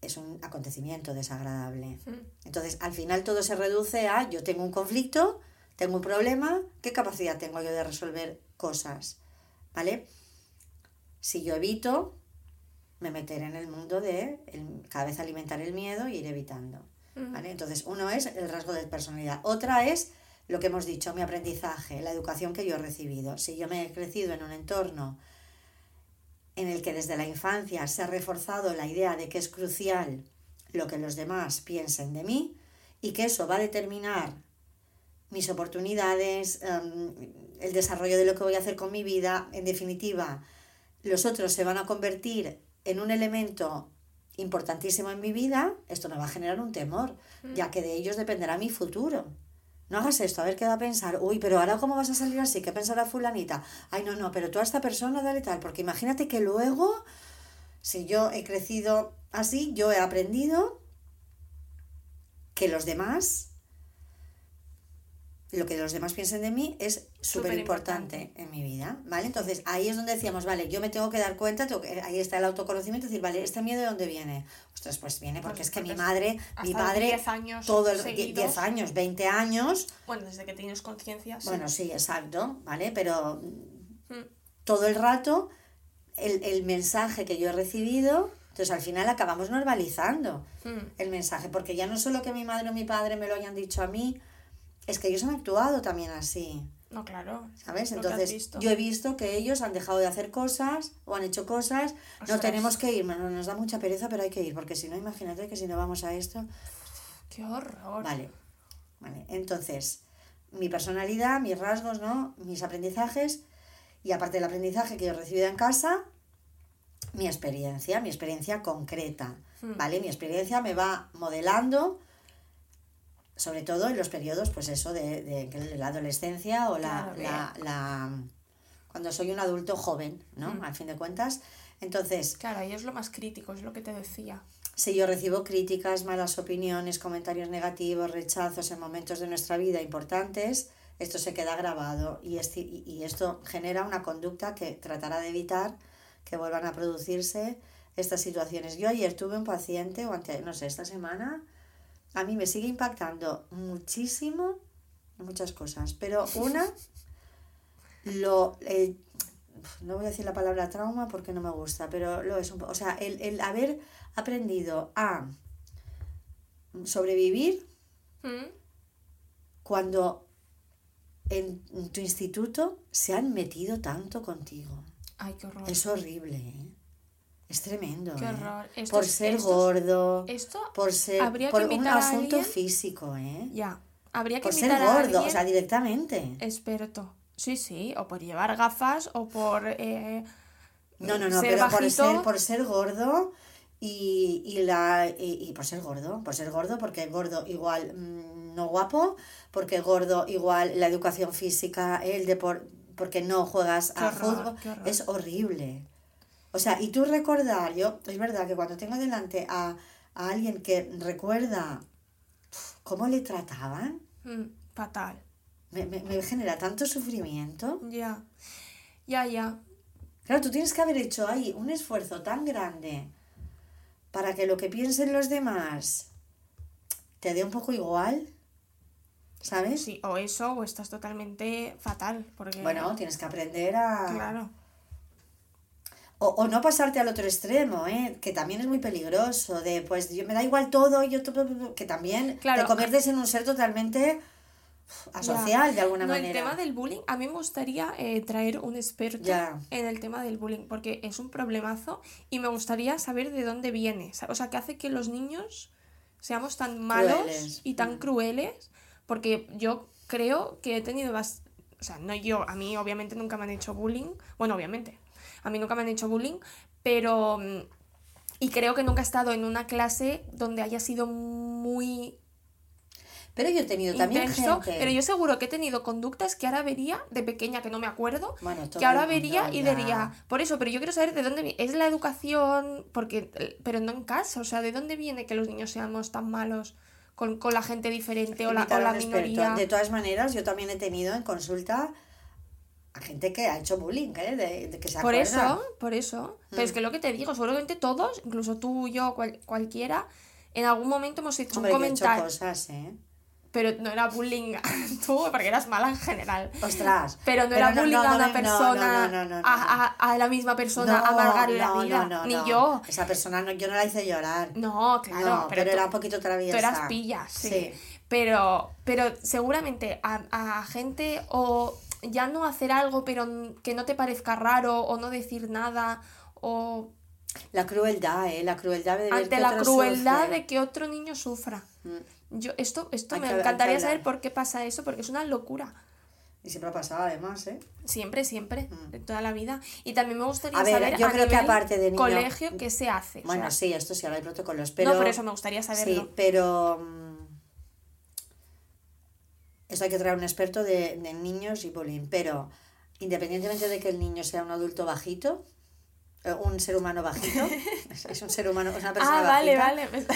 es un acontecimiento desagradable. Entonces, al final todo se reduce a yo tengo un conflicto, tengo un problema, ¿qué capacidad tengo yo de resolver cosas? ¿Vale? Si yo evito, me meteré en el mundo de el- cada vez alimentar el miedo y ir evitando. ¿Vale? Entonces, uno es el rasgo de personalidad. Otra es lo que hemos dicho, mi aprendizaje, la educación que yo he recibido. Si yo me he crecido en un entorno en el que desde la infancia se ha reforzado la idea de que es crucial lo que los demás piensen de mí y que eso va a determinar mis oportunidades, em, el desarrollo de lo que voy a hacer con mi vida, en definitiva, los otros se van a convertir en un elemento importantísimo en mi vida, esto me va a generar un temor, ya que de ellos dependerá mi futuro. No hagas esto, a ver qué va a pensar. Uy, pero ahora cómo vas a salir así, ¿qué pensará fulanita? Ay, no, no, pero tú a esta persona dale tal, porque imagínate que luego, si yo he crecido así, yo he aprendido que los demás, lo que los demás piensen de mí es súper importante en mi vida, ¿vale? Entonces ahí es donde decíamos, vale, yo me tengo que dar cuenta, tengo que- ahí está el autoconocimiento, decir, vale, ¿este miedo de dónde viene? Ostras, pues viene porque Pues es que mi porque madre, mi hasta padre, 10 años todo el seguidos. 10 años, 20 años, Bueno, desde que tienes conciencia. sí. bueno, sí, exacto, ¿vale? Pero Mm. todo el rato el, el mensaje que yo he recibido, entonces al final acabamos normalizando Mm. el mensaje, porque ya no solo que mi madre o mi padre me lo hayan dicho a mí, es que ellos han actuado también así, No, claro. ¿sabes? Entonces yo he visto que ellos han dejado de hacer cosas o han hecho cosas, no tenemos que ir, bueno, nos da mucha pereza, pero hay que ir, porque si no, imagínate que si no vamos a esto, Qué horror. Vale, vale. Entonces, mi personalidad, mis rasgos, ¿no? Mis aprendizajes y aparte del aprendizaje que yo he recibido en casa, mi experiencia, mi experiencia concreta, ¿vale? Mi experiencia me va modelando, sobre todo en los periodos, pues eso, de, de la adolescencia o la, Claro, la, la- cuando soy un adulto joven, ¿no? Al fin de cuentas. Entonces, Claro, ahí es lo más crítico, es lo que te decía. si yo recibo críticas, malas opiniones, comentarios negativos, rechazos en momentos de nuestra vida importantes, esto se queda grabado y, y y esto genera una conducta que tratará de evitar que vuelvan a producirse estas situaciones. Yo ayer tuve un paciente, o ante, no sé, esta semana, a mí me sigue impactando muchísimo muchas cosas, pero [laughs] una, lo, no voy a decir la palabra trauma porque no me gusta, pero lo es un poco, o sea, el, el haber aprendido a sobrevivir Mm. cuando en tu instituto se han metido tanto contigo. Ay, qué horror. Es horrible, ¿eh? Es tremendo. Qué ¿eh? horror. Por ser gordo, esto por ser habría que por un a asunto físico, ¿eh? Ya. Habría que Por ser a gordo, o sea, directamente. experto. Sí, sí, o por llevar gafas o por eh, No, no, no, ser pero por ser, por ser gordo y, y la y, y por ser gordo, por ser gordo, porque gordo igual mm, no guapo, porque gordo igual la educación física, el deporte, porque no juegas Qué a horror, fútbol, es horrible. O sea, y tú recordar, yo, es verdad que cuando tengo delante a, a alguien que recuerda cómo le trataban, mm, fatal. me, me, me genera tanto sufrimiento. Ya. Ya, ya. Claro, tú tienes que haber hecho ahí un esfuerzo tan grande para que lo que piensen los demás te dé un poco igual, ¿sabes? Sí, o eso, o estás totalmente fatal. Porque. Bueno, tienes que aprender a... Claro. O, o no pasarte al otro extremo, ¿eh? que también es muy peligroso, de pues yo, me da igual todo, y yo todo, que también Claro. te conviertes en un ser totalmente asocial Ya. de alguna No, manera. El tema del bullying, a mí me gustaría eh, traer un experto Ya. en el tema del bullying, porque es un problemazo y me gustaría saber de dónde viene. O sea, qué hace que los niños seamos tan malos Crueles. y tan Mm. crueles, porque yo creo que he tenido O sea, no yo, a mí obviamente nunca me han hecho bullying. Bueno, obviamente, a mí nunca me han hecho bullying, pero... mm, Y creo que nunca he estado en una clase donde haya sido muy Pero yo he tenido también intenso, gente... pero yo seguro que he tenido conductas que ahora vería de pequeña, que no me acuerdo, Bueno, que ahora vería y diría, por eso, pero yo quiero saber de dónde viene, es la educación, porque, eh, pero no en casa, o sea, de dónde viene que los niños seamos tan malos con, con la gente diferente o la, o la minoría. De todas maneras, yo también he tenido en consulta a gente que ha hecho bullying, ¿eh? de, de que se Por eso, por eso. Pero Mm. es que lo que te digo, seguramente todos, incluso tú, yo, cual- cualquiera, en algún momento hemos hecho Hombre, un que he hecho comentario. cosas, ¿eh? Pero no era bullying [laughs] tú, porque eras mala en general. Ostras. Pero no era bullying no, a una persona, no, no, no, no, A, a- a la misma persona, No, amargarle la no, vida. no, no, Ni yo. Esa persona no, yo no la hice llorar. No, claro. No, pero, tú- era un poquito traviesa. Tú eras pilla, sí. Sí. Pero, pero seguramente a, a gente o ya no hacer algo, pero que no te parezca raro, o no decir nada, o La crueldad, ¿eh? La crueldad de ante la crueldad sufre. de que otro niño sufra. Yo, esto, esto Hay me que- encantaría saber por qué pasa eso, porque es una locura. Y siempre ha pasado, además, ¿eh? Siempre, siempre, de toda la vida. Y también me gustaría A ver, saber yo a creo que aparte de niño- colegio qué se hace. o Bueno, sea, sí, esto sí, ahora hay protocolos, pero... No, por eso me gustaría saberlo. Sí, pero... Esto hay que traer un experto de, de niños y bullying, pero independientemente de que el niño sea un adulto bajito, eh, un ser humano bajito, [laughs] es- un ser humano, es una persona ah, vale, bajita, vale.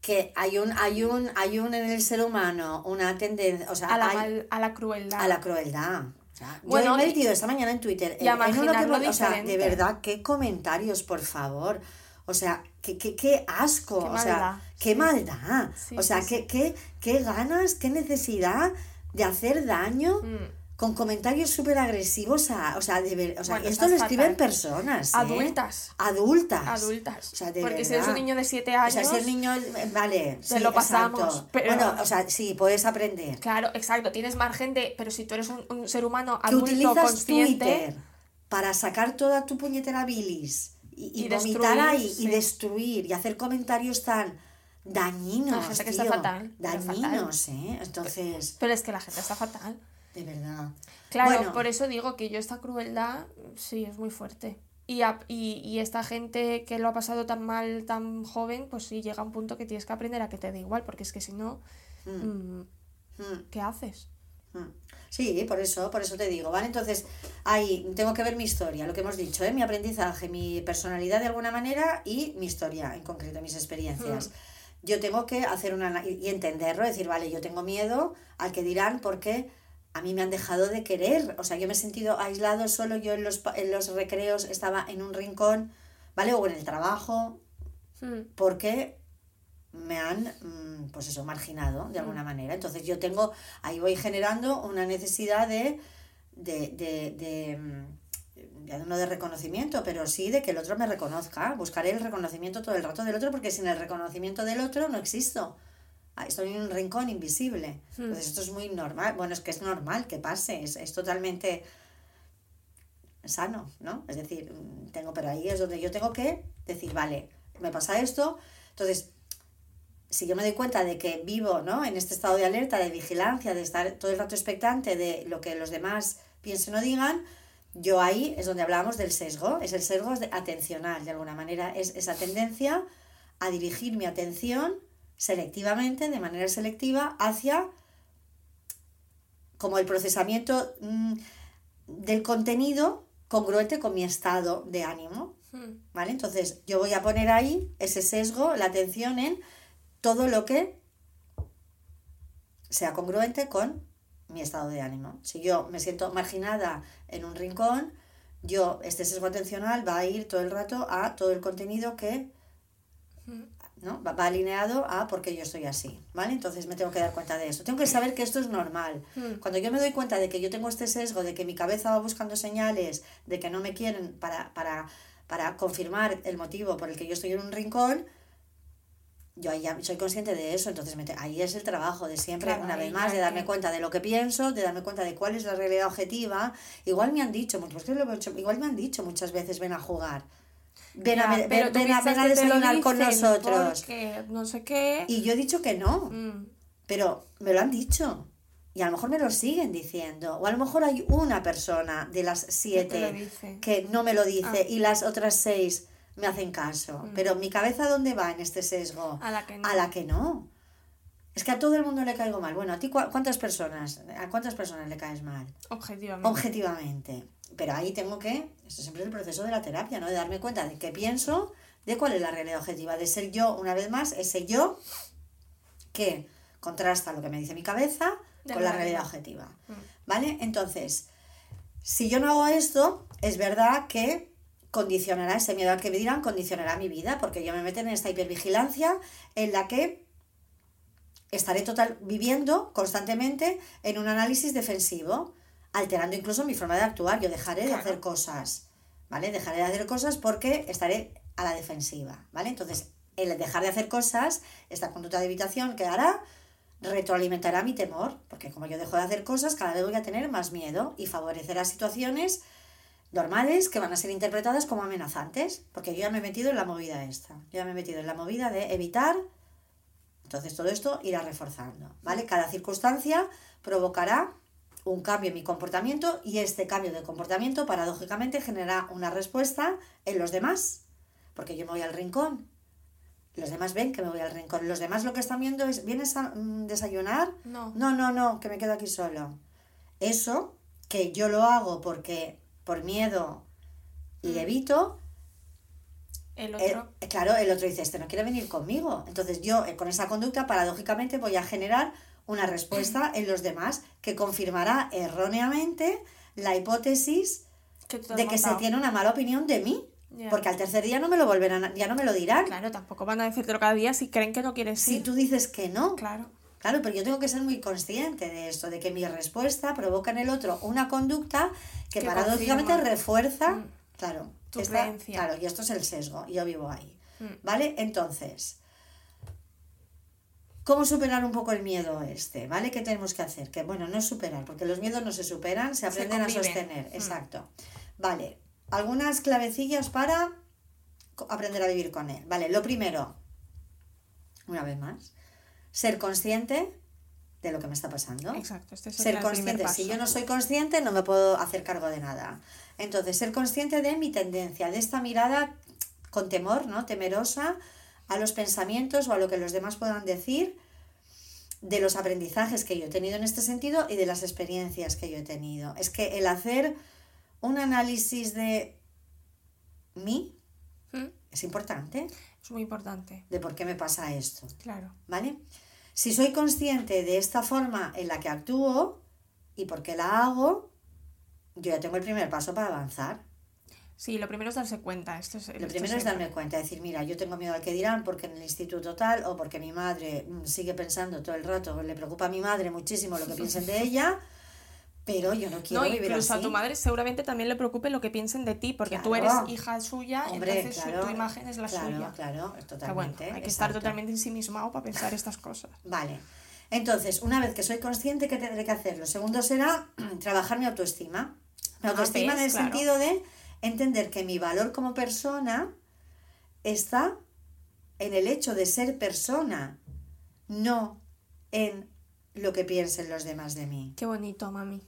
que hay un, hay un, hay un en el ser humano una tendencia, o sea, A la, hay- mal- a la crueldad. a la crueldad. O sea, Bueno, yo he metido esta mañana en Twitter. y a en- en uno que o sea, de verdad, qué comentarios, por favor. O sea, qué, qué, qué asco. Qué o sea, qué sí. maldad. Sí, o sea, sí, qué, qué, qué ganas, qué necesidad de hacer daño Mm. con comentarios súper agresivos a. O sea, de ver, o sea, Bueno, esto lo escriben fatal. personas. ¿eh? Adultas. Adultas. Adultas. O sea, de Porque si eres un niño de 7 O años. sea, si el niño. Vale. Te lo pasamos, pero- Bueno, o sea, sí, puedes aprender. Claro, exacto. Tienes margen de. Pero si tú eres un, un ser humano que adulto, utilizas consciente. Twitter para sacar toda tu puñetera bilis y, y Y vomitar destruir, ahí sí. y destruir y hacer comentarios tan dañinos, Hay gente que está tío, fatal, pero dañinos, ¿eh? Entonces, Pero es que la gente está fatal. de verdad. Claro, Bueno, por eso digo que yo esta crueldad sí es muy fuerte. Y, a- y, y esta gente que lo ha pasado tan mal, tan joven, pues sí llega un punto que tienes que aprender a que te dé igual, porque es que si no, mm, mm, ¿qué haces? mm. Sí, por eso, por eso te digo, ¿vale? Entonces, ahí tengo que ver mi historia, lo que hemos dicho, ¿eh? Mi aprendizaje, mi personalidad de alguna manera y mi historia en concreto, mis experiencias. Yo tengo que hacer una y entenderlo, decir, vale, yo tengo miedo al que dirán porque a mí me han dejado de querer, o sea, yo me he sentido aislado solo, yo en los, en los recreos estaba en un rincón, ¿vale? O en el trabajo, Mm. porque me han, mm, pues eso, marginado de alguna manera. Entonces yo tengo, ahí voy generando una necesidad de, de, de, de, mm, ya no de reconocimiento, pero sí de que el otro me reconozca. Buscaré el reconocimiento todo el rato del otro porque sin el reconocimiento del otro no existo. Ah, Estoy en un rincón invisible. Entonces esto es muy normal. Bueno, es que es normal que pase. Es, es totalmente sano, ¿no? Es decir, mm, tengo, pero ahí es donde yo tengo que decir, vale, me pasa esto. Entonces, si yo me doy cuenta de que vivo, ¿no? En este estado de alerta, de vigilancia, de estar todo el rato expectante de lo que los demás piensen o digan, yo ahí es donde hablábamos del sesgo, es el sesgo atencional, de alguna manera, es esa tendencia a dirigir mi atención selectivamente, de manera selectiva, hacia como el procesamiento mm, del contenido congruente con mi estado de ánimo. Mm. ¿Vale? Entonces, yo voy a poner ahí ese sesgo, la atención en todo lo que sea congruente con mi estado de ánimo. Si yo me siento marginada en un rincón, yo, este sesgo atencional va a ir todo el rato a todo el contenido que ¿no? va, va alineado a por qué yo estoy así, ¿vale? Entonces me tengo que dar cuenta de eso. Tengo que saber que esto es normal. Cuando yo me doy cuenta de que yo tengo este sesgo, de que mi cabeza va buscando señales, de que no me quieren para, para, para confirmar el motivo por el que yo estoy en un rincón, yo ahí ya soy consciente de eso, entonces me te- ahí es el trabajo de siempre, Claro, una vez más, de darme que- cuenta de lo que pienso, de darme cuenta de cuál es la realidad objetiva. Igual me han dicho, pues que lo he hecho- igual me han dicho muchas veces, ven a jugar. Ven, a, ven, a, ven a desayunar con nosotros. porque no sé qué. Y yo he dicho que no, Mm. pero me lo han dicho. Y a lo mejor me lo siguen diciendo. O a lo mejor hay una persona de las siete dice. que no me lo dice Ah. y las otras seis me hacen caso. Pero mi cabeza, ¿dónde va en este sesgo? Mm. A la que no. A la que no. Es que a todo el mundo le caigo mal. Bueno, ¿a ti cuántas personas? ¿A cuántas personas le caes mal? Objetivamente. Objetivamente. Pero ahí tengo que, esto siempre es el proceso de la terapia, ¿no? De darme cuenta de qué pienso, de cuál es la realidad objetiva, de ser yo, una vez más, ese yo que contrasta lo que me dice mi cabeza De con la la realidad realidad. objetiva. Mm. ¿Vale? Entonces, si yo no hago esto, es verdad que condicionará ese miedo al que me dirán, condicionará mi vida, porque yo me meto en esta hipervigilancia en la que estaré total viviendo constantemente en un análisis defensivo, alterando incluso mi forma de actuar. Yo dejaré de hacer cosas, ¿vale? Dejaré de hacer cosas porque estaré a la defensiva, ¿vale? Entonces, el dejar de hacer cosas, esta conducta de evitación que hará, retroalimentará mi temor, porque como yo dejo de hacer cosas, cada vez voy a tener más miedo y favorecerá situaciones normales que van a ser interpretadas como amenazantes, porque yo ya me he metido en la movida esta, yo ya me he metido en la movida de evitar entonces todo esto irá reforzando, ¿vale? Cada circunstancia provocará un cambio en mi comportamiento y este cambio de comportamiento paradójicamente generará una respuesta en los demás, porque yo me voy al rincón. Los demás ven que me voy al rincón. Los demás lo que están viendo es, ¿vienes a mm, desayunar? No. No, no, no, que me quedo aquí solo. Eso, que yo lo hago porque por miedo y evito, El eh, otro. claro, el otro dice, este no quiere venir conmigo. Entonces yo eh, con esa conducta, paradójicamente, voy a generar una respuesta en los demás que confirmará erróneamente la hipótesis que de que se tiene una mala opinión de mí. Porque al tercer día no me lo volverán, a- ya no me lo dirán. Claro, tampoco van a decírtelo cada día si creen que no quieres Si ir. tú dices que no. Claro. Claro, pero yo tengo que ser muy consciente de esto, de que mi respuesta provoca en el otro una conducta que, Que paradójicamente confirma. refuerza, Mm. claro, Tu esta- creencia. claro, y esto es el sesgo, y yo vivo ahí. Mm. ¿Vale? Entonces, ¿cómo superar un poco el miedo este? ¿Vale? ¿Qué tenemos que hacer? Que bueno, no es superar, porque los miedos no se superan, se aprenden a sostener. Mm. Exacto. Vale, algunas clavecillas para aprender a vivir con él. Vale, lo primero, una vez más, ser consciente de lo que me está pasando. Exacto. Este Ser el primer consciente. Si yo no soy consciente, no me puedo hacer cargo de nada. Entonces, ser consciente de mi tendencia, de esta mirada con temor, ¿no? Temerosa a los pensamientos o a lo que los demás puedan decir de los aprendizajes que yo he tenido en este sentido y de las experiencias que yo he tenido. Es que el hacer un análisis de mí ¿Mm? es importante, Es muy importante, de por qué me pasa esto, claro. ¿vale? Si soy consciente de esta forma en la que actúo y por qué la hago, yo ya tengo el primer paso para avanzar. Sí, lo primero es darse cuenta. Esto es, Lo esto primero es darme cuenta, decir, mira, yo tengo miedo al que dirán porque en el instituto tal o porque mi madre mm, sigue pensando todo el rato, le preocupa a mi madre muchísimo lo que piensen de [laughs] ella, pero yo no quiero No, vivir incluso así. a tu madre seguramente también le preocupe lo que piensen de ti, porque tú eres hija suya, Hombre, entonces su- claro, tu imagen es la claro, suya. Claro, bueno, totalmente. hay que estar totalmente ensimismado para pensar estas cosas. Vale. Entonces, una vez que soy consciente, ¿qué tendré que hacer? Lo segundo será [clears throat] trabajar mi autoestima. Mi Ah, autoestima en el sentido de entender que mi valor como persona está en el hecho de ser persona, no en lo que piensen los demás de mí. Qué bonito, mami.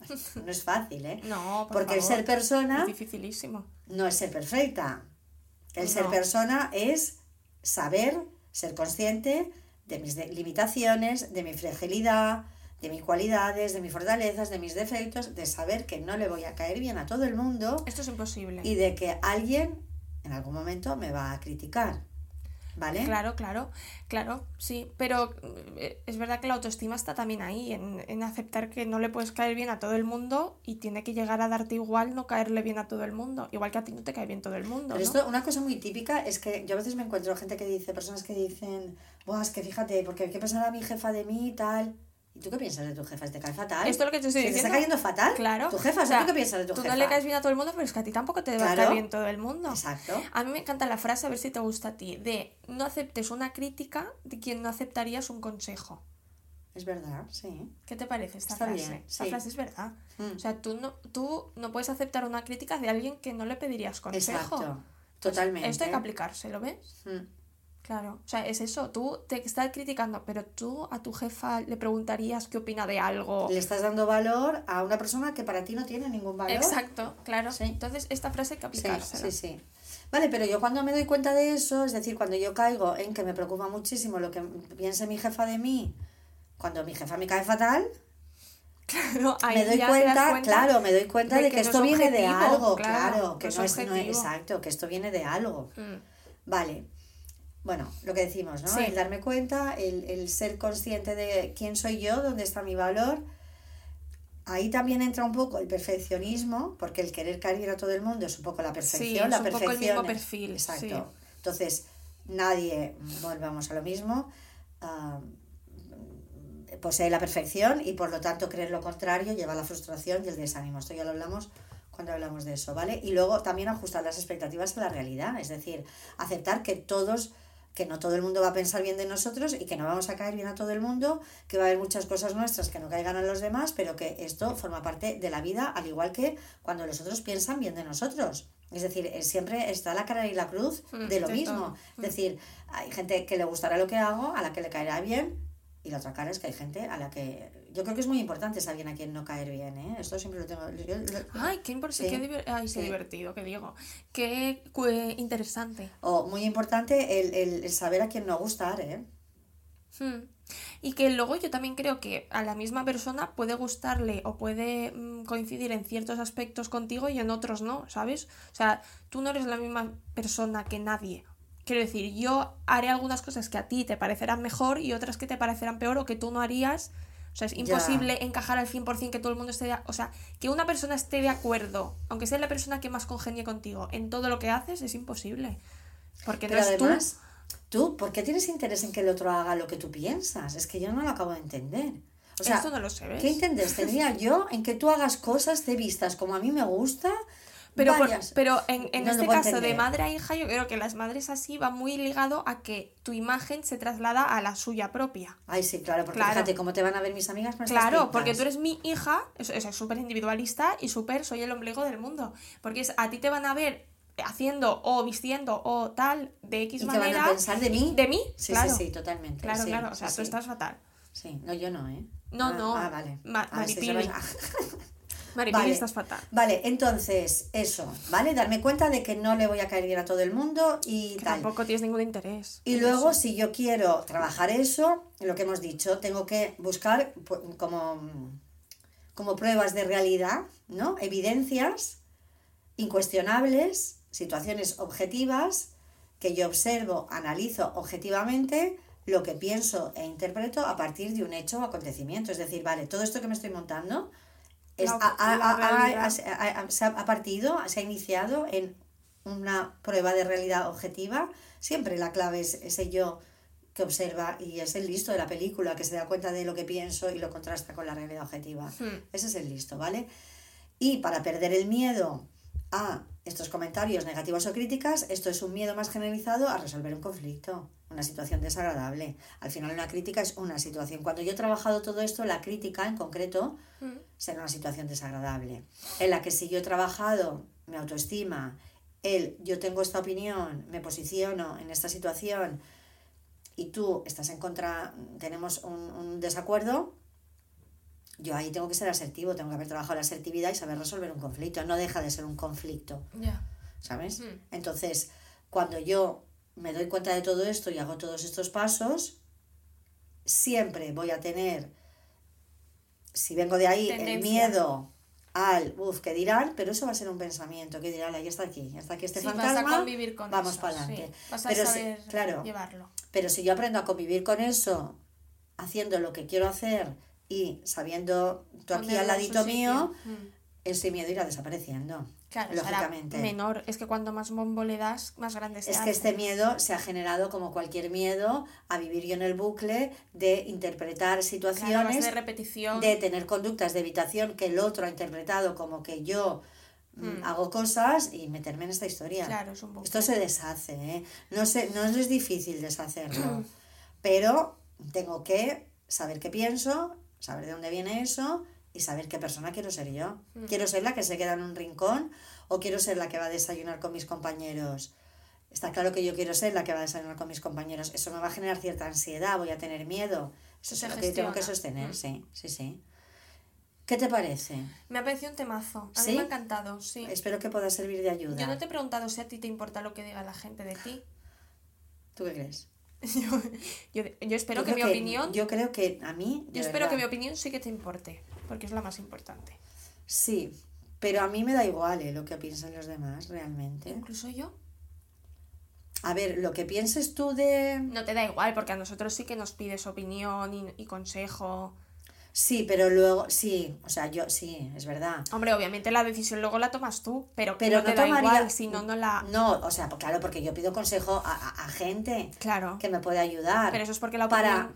[laughs] No es fácil, ¿eh? No, por Porque el ser persona Es dificilísimo. no es ser perfecta. El ser persona es saber, ser consciente de mis limitaciones, de mi fragilidad, de mis cualidades, de mis fortalezas, de mis defectos, de saber que no le voy a caer bien a todo el mundo Esto es imposible. y de que alguien en algún momento me va a criticar. ¿Vale? Claro, claro, claro, sí, pero eh, es verdad que la autoestima está también ahí, en, en aceptar que no le puedes caer bien a todo el mundo y tiene que llegar a darte igual no caerle bien a todo el mundo, igual que a ti no te cae bien todo el mundo. Pero ¿no? esto, una cosa muy típica es que yo a veces me encuentro gente que dice, personas que dicen, Buah, es que fíjate, porque ¿qué pensará mi jefa de mí y tal? ¿Y tú qué piensas de tu jefa? ¿Te cae fatal? Esto es lo que te estoy ¿Se diciendo. está cayendo fatal? Claro. ¿Tu jefa? O sea, ¿Tú qué piensas de tu tú jefa? no le caes bien a todo el mundo, pero es que a ti tampoco te va a Claro. caer bien todo el mundo. Exacto. A mí me encanta la frase, a ver si te gusta a ti, de no aceptes una crítica de quien no aceptarías un consejo. Es verdad, sí. ¿Qué te parece esta Está frase? bien, Esta frase es verdad. Mm. O sea, tú no, tú no puedes aceptar una crítica de alguien que no le pedirías consejo. Exacto. Totalmente. Esto hay que aplicárselo, ¿ves? Mm. Claro. O sea, es eso. Tú te estás criticando, pero tú a tu jefa le preguntarías qué opina de algo. Le estás dando valor a una persona que para ti no tiene ningún valor. Exacto, claro. Sí. Entonces, esta frase hay que Sí, aplicársela. sí, sí. Vale, pero yo cuando me doy cuenta de eso, es decir, cuando yo caigo en que me preocupa muchísimo lo que piense mi jefa de mí, cuando mi jefa me cae fatal, Claro, ahí me doy das cuenta, claro, me doy cuenta de, de que, que no esto es viene de objetivo, algo, claro, claro, que no no es no es- exacto, que esto viene de algo. Mm. Vale. Bueno, lo que decimos, ¿no? Sí. El darme cuenta, el, el ser consciente de quién soy yo, dónde está mi valor. Ahí también entra un poco el perfeccionismo, porque el querer caer a todo el mundo es un poco la perfección. es la un poco el perfección mismo perfil, Exacto. sí. Entonces, nadie, volvamos a lo mismo, ah, posee la perfección y por lo tanto creer lo contrario lleva a la frustración y el desánimo. Esto ya lo hablamos cuando hablamos de eso, ¿vale? Y luego también ajustar las expectativas a la realidad, es decir, aceptar que todos que no todo el mundo va a pensar bien de nosotros y que no vamos a caer bien a todo el mundo, que va a haber muchas cosas nuestras que no caigan a los demás, pero que esto forma parte de la vida, al igual que cuando los otros piensan bien de nosotros. Es decir, eh, siempre está la cara y la cruz Mm, de lo mismo. Es decir, hay gente que le gustará lo que hago, a la que le caerá bien, y la otra cara es que hay gente a la que... Yo creo que es muy importante saber a quién no caer bien, ¿eh? Esto siempre lo tengo... Ay, qué, Sí, qué Ay, qué divertido, que digo. Qué interesante. O muy importante el, el- el saber a quién no gustar, ¿eh? Hmm. Y que luego yo también creo que a la misma persona puede gustarle o puede mm, coincidir en ciertos aspectos contigo y en otros no, ¿sabes? O sea, tú no eres la misma persona que nadie. Quiero decir, yo haré algunas cosas que a ti te parecerán mejor y otras que te parecerán peor o que tú no harías. O sea, es imposible encajar al 100% que todo el mundo esté de... O sea, que una persona esté de acuerdo, aunque sea la persona que más congenie contigo, en todo lo que haces, es imposible. Porque Pero no es tú. además, tú, ¿por qué tienes interés en que el otro haga lo que tú piensas? Es que yo no lo acabo de entender. O sea, Esto no lo sé, ¿ves? ¿qué interés tendría yo en que tú hagas cosas de vistas como a mí me gusta? Pero, por- pero en, en No este caso de madre a hija, yo creo que las madres así va muy ligado a que tu imagen se traslada a la suya propia. Ay, sí, claro, porque Claro. fíjate cómo te van a ver mis amigas Claro, porque tú eres mi hija, eso es súper individualista y súper soy el ombligo del mundo. Porque es, a ti te van a ver haciendo o vistiendo o tal de X ¿Y qué van manera. a pensar de mí? De mí, Sí, claro. sí, sí, totalmente. Claro, sí, claro, o sea, sí, tú estás fatal. Sí, no, yo no, ¿eh? No, Ah, no. Ah, vale. Ma- Ah, [laughs] Sabes- Maripili, estás fatal. Vale, entonces, eso, ¿vale? Darme cuenta de que no le voy a caer bien a todo el mundo y Que tal. tampoco tienes ningún interés. Y luego, eso. si yo quiero trabajar eso, lo que hemos dicho, tengo que buscar como, como pruebas de realidad, ¿no? Evidencias incuestionables, situaciones objetivas, que yo observo, analizo objetivamente lo que pienso e interpreto a partir de un hecho o acontecimiento. Es decir, vale, todo esto que me estoy montando es, La- ha- ha- la ha- ha- se ha- ha partido, se ha iniciado en una prueba de realidad objetiva. Siempre la clave es ese yo que observa y es el listo de la película, que se da cuenta de lo que pienso y lo contrasta con la realidad objetiva. Hmm. Ese es el listo, ¿vale? Y para perder el miedo a estos comentarios negativos o críticas, esto es un miedo más generalizado a resolver un conflicto, una situación desagradable. Al final una crítica es una situación. Cuando yo he trabajado todo esto, la crítica en concreto será una situación desagradable. En la que si yo he trabajado mi autoestima, el yo tengo esta opinión, me posiciono en esta situación y tú estás en contra, tenemos un, un desacuerdo, yo ahí tengo que ser asertivo, tengo que haber trabajado la asertividad y saber resolver un conflicto. No deja de ser un conflicto, Ya. ¿sabes? Mm. Entonces, cuando yo me doy cuenta de todo esto y hago todos estos pasos, siempre voy a tener, si vengo de ahí, el miedo al, uff, ¿qué dirán? Pero eso va a ser un pensamiento, que dirán, ya está aquí, ya está aquí este Sí, vas fantasma, a convivir con vamos eso, para adelante. sí. Vas a Pero si- claro, llevarlo. pero si yo aprendo a convivir con eso, haciendo lo que quiero hacer y sabiendo tú aquí al ladito mío, Mm. ese miedo irá desapareciendo. Claro, será lógicamente. menor. Es que cuanto más bombo le das, más grande se Es hace. que este miedo se ha generado como cualquier miedo a vivir yo en el bucle de interpretar Claro, situaciones, de repetición. de tener conductas de evitación que el otro ha interpretado como que yo mm, hago cosas y meterme en esta historia. Claro, es un bucle. Esto se deshace, ¿eh? No, se, no es difícil deshacerlo, [clears throat] pero tengo que saber qué pienso, saber de dónde viene eso y saber qué persona quiero ser yo. Quiero ser la que se queda en un rincón o quiero ser la que va a desayunar con mis compañeros. Está claro que yo quiero ser la que va a desayunar con mis compañeros. Eso me va a generar cierta ansiedad, voy a tener miedo. Eso es lo que tengo que sostener, Mm. sí, sí, sí. ¿Qué te parece? Me ha parecido un temazo. A ¿Sí? mí me ha encantado, sí. Espero que pueda servir de ayuda. Yo no te he preguntado si a ti te importa lo que diga la gente de ti. ¿Tú qué crees? Yo, [laughs] yo, yo espero Yo que mi opinión... Yo, Yo creo que a mí... de espero que mi opinión sí que te importe, porque es la más importante. Sí, pero a mí me da igual ¿eh? lo que piensen los demás, realmente. Incluso yo. A ver, lo que pienses tú de... No te da igual, porque a nosotros sí que nos pides opinión y, y consejo. Sí, pero luego, sí, o sea, yo, sí, es verdad. Hombre, obviamente la decisión luego la tomas tú, pero, Pero no te da tomaría... igual, si no, no la... No, o sea, pues claro, porque yo pido consejo a, a- a gente Claro. que me puede ayudar. Pero eso es porque la para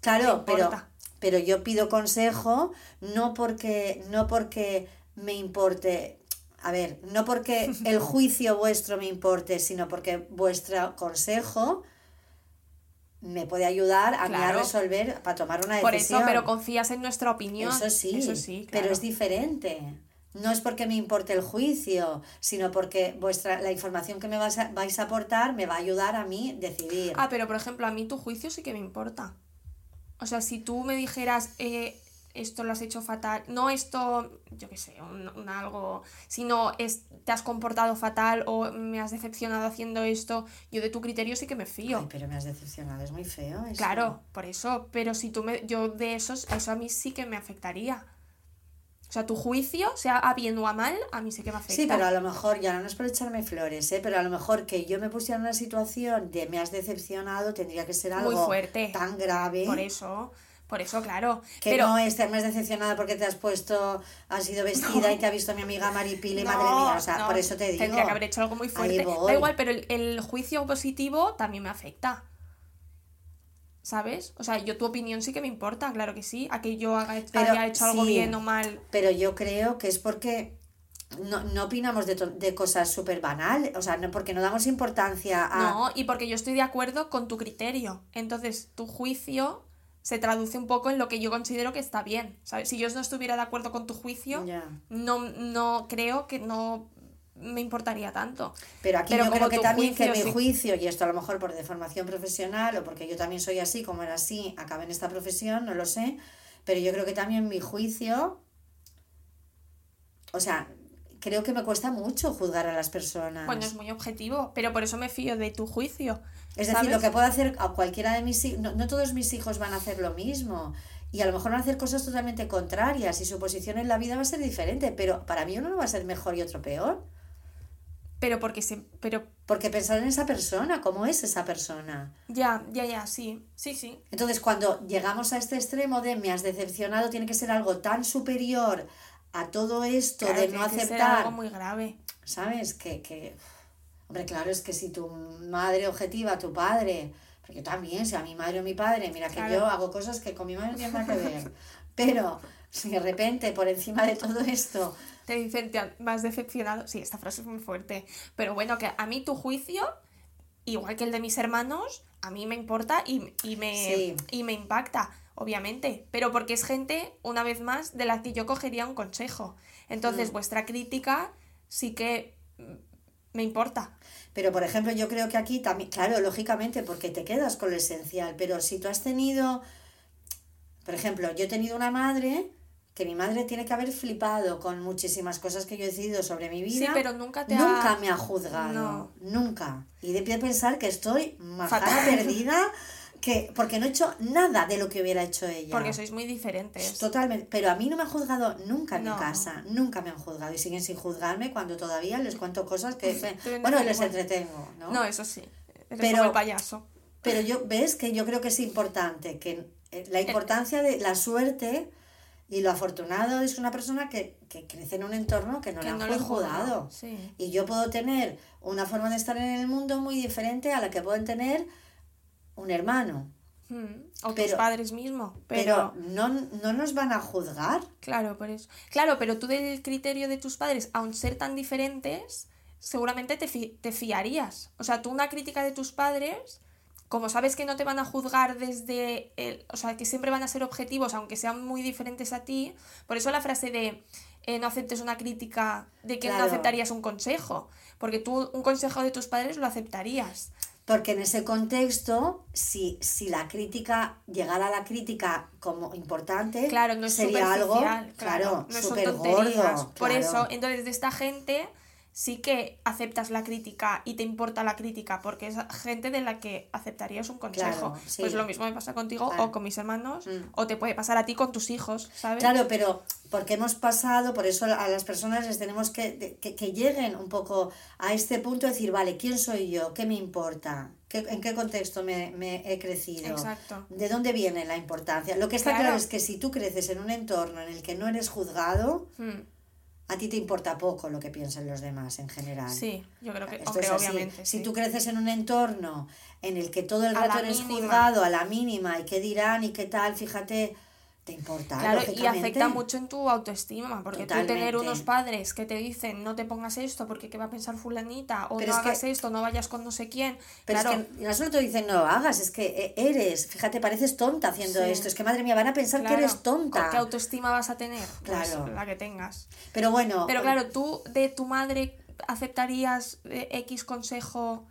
Claro, pero, pero yo pido consejo no porque, no porque me importe, a ver, no porque el [laughs] juicio vuestro me importe, sino porque vuestro consejo me puede ayudar a mí a Claro. resolver, para tomar una Por decisión. eso, pero confías en nuestra opinión. Eso sí, Eso sí, pero claro. es diferente. No es porque me importe el juicio, sino porque vuestra, la información que me vais a, vais a aportar me va a ayudar a mí decidir. Ah, pero por ejemplo, a mí tu juicio sí que me importa. O sea, si tú me dijeras, eh, esto lo has hecho fatal, no esto, yo qué sé, un, un algo, sino es, te has comportado fatal o me has decepcionado haciendo esto, yo de tu criterio sí que me fío. Ay, pero me has decepcionado, es muy feo eso. Claro, por eso, pero si tú me, yo de esos, eso a mí sí que me afectaría. O sea, tu juicio, sea a bien o a mal, a mí sí que me afecta. Sí, pero a lo mejor, ya no es por echarme flores, ¿eh? pero a lo mejor que yo me pusiera en una situación de me has decepcionado tendría que ser algo Muy fuerte. tan grave Por eso, por eso, claro. que pero, no es me has decepcionado porque te has puesto, has sido vestida y te ha visto mi amiga Maripili, No, madre mía, o sea, no, por eso te digo. Tendría que haber hecho algo muy fuerte. Da igual, pero el, el juicio positivo también me afecta. ¿Sabes? O sea, yo tu opinión sí que me importa, claro que sí. A que yo haga, Pero haya hecho algo sí. bien o mal. Pero yo creo que es porque no, no opinamos de, de cosas súper banales, o sea, no porque no damos importancia a... No, y porque yo estoy de acuerdo con tu criterio. Entonces, tu juicio se traduce un poco en lo que yo considero que está bien. ¿sabes? Si yo no estuviera de acuerdo con tu juicio, no, no creo que no me importaría tanto. Pero aquí Pero yo creo que también que mi sí- juicio, y esto a lo mejor por deformación profesional o porque yo también soy así, como era así, acabé en esta profesión, no lo sé, pero yo creo que también mi juicio o sea, creo que me cuesta mucho juzgar a las personas. Bueno, es muy objetivo, pero por eso me fío de tu juicio. Es decir, lo que puedo hacer a cualquiera de mis hijos, no, no todos mis hijos van a hacer lo mismo. Y a lo mejor van a hacer cosas totalmente contrarias y su posición en la vida va a ser diferente, pero para mí uno no va a ser mejor y otro peor. Pero porque se. Pero Porque pensar en esa persona, cómo es esa persona. ya, ya, ya, sí. Sí, sí. Entonces, cuando llegamos a este extremo de me has decepcionado, tiene que ser algo tan superior a todo esto Claro, de tiene no que ser aceptar. algo muy grave. ¿Sabes? Que, que, hombre, claro, es que si tu madre objetiva, tu padre, porque yo también, sea mi madre o mi padre, mira que Claro. yo hago cosas que con mi madre no tienen nada que ver, [laughs] pero si de repente, por encima de todo esto, Te dicen, has decepcionado. Sí, esta frase es muy fuerte. Pero bueno, que a mí tu juicio, igual que el de mis hermanos, a mí me importa y, y me, Sí. y me impacta, obviamente. Pero porque es gente, una vez más, de la que yo cogería un consejo. Entonces, Mm. vuestra crítica sí que me importa. pero por ejemplo, yo creo que aquí también, claro, lógicamente, porque te quedas con lo esencial, pero si tú has tenido, por ejemplo, yo he tenido una madre que mi madre tiene que haber flipado con muchísimas cosas que yo he decidido sobre mi vida. Sí, pero nunca te ha- Nunca me ha juzgado. No. Nunca. Y de pie pensar que estoy majada perdida, [laughs] que, porque no he hecho nada de lo que hubiera hecho ella. Porque sois muy diferentes. Totalmente, pero a mí no me ha juzgado nunca en No. mi casa, nunca me han juzgado y siguen sin juzgarme cuando todavía les cuento cosas que, [laughs] bueno, les igual. entretengo, ¿no? No, eso sí. Eres Pero- como el payaso. Pero yo, ves que yo creo que es importante, que eh, la importancia de la suerte y lo afortunado es una persona que, que crece en un entorno que no Que le han no juzgado. sí. Y yo puedo tener una forma de estar en el mundo muy diferente a la que pueden tener un hermano. Mm, O tus padres mismos. Pero, pero no, no nos van a juzgar. Claro, por eso. Claro, pero tú del criterio de tus padres, aun ser tan diferentes, seguramente te, fi- te fiarías. O sea, tú una crítica de tus padres, como sabes que no te van a juzgar desde el... O sea, que siempre van a ser objetivos, aunque sean muy diferentes a ti. Por eso la frase de eh, no aceptes una crítica, de que no aceptarías un consejo. Porque tú un consejo de tus padres lo aceptarías. Porque en ese contexto, si, si la crítica, llegara a la crítica como importante, Claro, no es sería algo, claro, no súper gordo. Por claro. eso, entonces de esta gente sí que aceptas la crítica y te importa la crítica, porque es gente de la que aceptarías un consejo. Claro, sí. Pues lo mismo me pasa contigo Claro. o con mis hermanos, Mm. o te puede pasar a ti con tus hijos, ¿sabes? Claro, pero porque hemos pasado, por eso a las personas les tenemos que, que, que lleguen un poco a este punto de decir, vale, ¿quién soy yo? ¿Qué me importa? ¿Qué- ¿En qué contexto me, me he crecido? Exacto. ¿De dónde viene la importancia? Lo que está Claro. claro es que si tú creces en un entorno en el que no eres juzgado, Mm, a ti te importa poco lo que piensan los demás en general. Sí, yo creo que, Esto es así. obviamente. Si sí. tú creces en un entorno en el que todo el rato eres mínima. juzgado a la mínima y qué dirán y qué tal, fíjate, te importa. Claro, y afecta mucho en tu autoestima, porque tú tener unos padres que te dicen no te pongas esto porque qué va a pensar fulanita, o Pero no que- hagas esto, no vayas con no sé quién. Pero claro, es que no solo te dicen no hagas, es que eh, eres, fíjate, pareces tonta haciendo Sí. esto. Es que madre mía, van a pensar claro, que eres tonta. ¿con ¿Qué autoestima vas a tener? Pues Claro. la que tengas. Pero bueno, Pero claro, tú de tu madre aceptarías eh, X consejo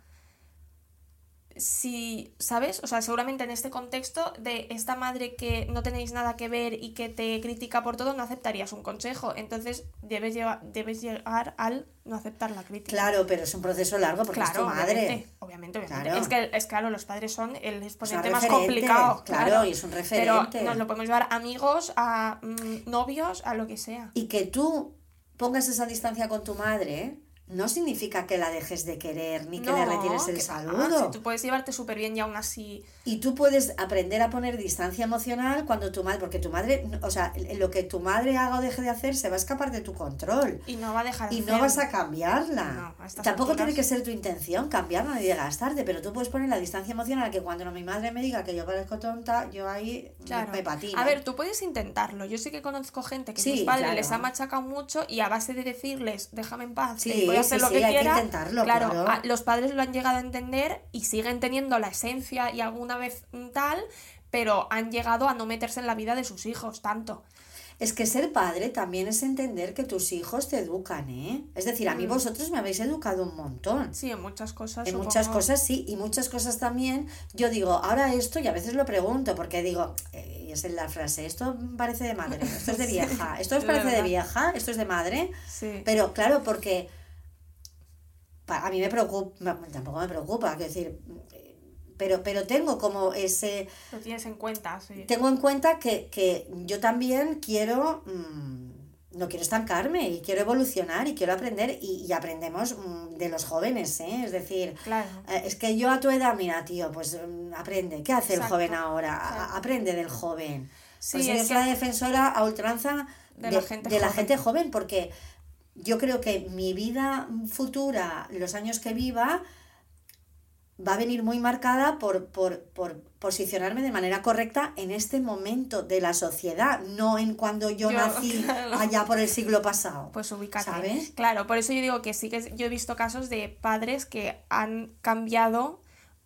si, ¿sabes? O sea, seguramente en este contexto de esta madre que no tenéis nada que ver y que te critica por todo, no aceptarías un consejo. Entonces debes, lleva- debes llegar al no aceptar la crítica. claro, pero es un proceso largo porque es tu madre. Obviamente, obviamente, obviamente. Claro. Es que es claro, los padres son el exponente más complicado. claro, y es un referente. Pero nos lo podemos llevar a amigos, a mm, novios, a lo que sea. Y que tú pongas esa distancia con tu madre no significa que la dejes de querer ni que le retires el que va, saludo. si tú puedes llevarte súper bien y aún así. Y tú puedes aprender a poner distancia emocional cuando tu madre, porque tu madre, o sea, lo que tu madre haga o deje de hacer se va a escapar de tu control. Y no va a dejar de Y no hacerlo. vas a cambiarla. No, Tampoco alturas. tiene que ser tu intención cambiarla ni llegas tarde, pero tú puedes poner la distancia emocional que cuando mi madre me diga que yo parezco tonta, yo ahí Claro. me patino. A ver, tú puedes intentarlo. Yo sí que conozco gente que Sí, sus padres claro. les ha machacado mucho y a base de decirles, déjame en paz, Sí, que voy a hacer sí, lo sí, que hay que quiera. intentarlo, claro, claro. a- los padres lo han llegado a entender y siguen teniendo la esencia y alguna vez mm, tal, pero han llegado a no meterse en la vida de sus hijos tanto. Es que ser padre también es entender que tus hijos te educan, ¿eh? Es decir, a mí vosotros me habéis educado un montón. Sí, en muchas cosas. En muchas cosas sí, y muchas cosas también. Yo digo, ahora esto, y a veces lo pregunto, porque digo, eh, y es en la frase, esto parece de madre, esto es de [laughs] vieja, esto os parece de vieja, esto es de madre. Sí. Pero claro, porque a mí me preocupa, tampoco me preocupa, quiero decir, pero, pero tengo como ese, Lo tienes en cuenta, sí. tengo en cuenta que, que yo también quiero, mm, no quiero estancarme y quiero evolucionar y quiero aprender y, y aprendemos mm, de los jóvenes, ¿eh? Es decir, Claro. eh, es que yo a tu edad, mira, tío, pues mm, aprende. ¿Qué hace Exacto, el joven ahora? Exacto. Aprende del joven. Sí, pues es es que- la defensora a ultranza De la gente de la gente joven, porque yo creo que mi vida futura, los años que viva, va a venir muy marcada por, por, por posicionarme de manera correcta en este momento de la sociedad, no en cuando yo, Yo, nací [laughs] claro. allá por el siglo pasado. Pues ubícate. ¿Sabes? Claro, por eso yo digo que sí que yo he visto casos de padres que han cambiado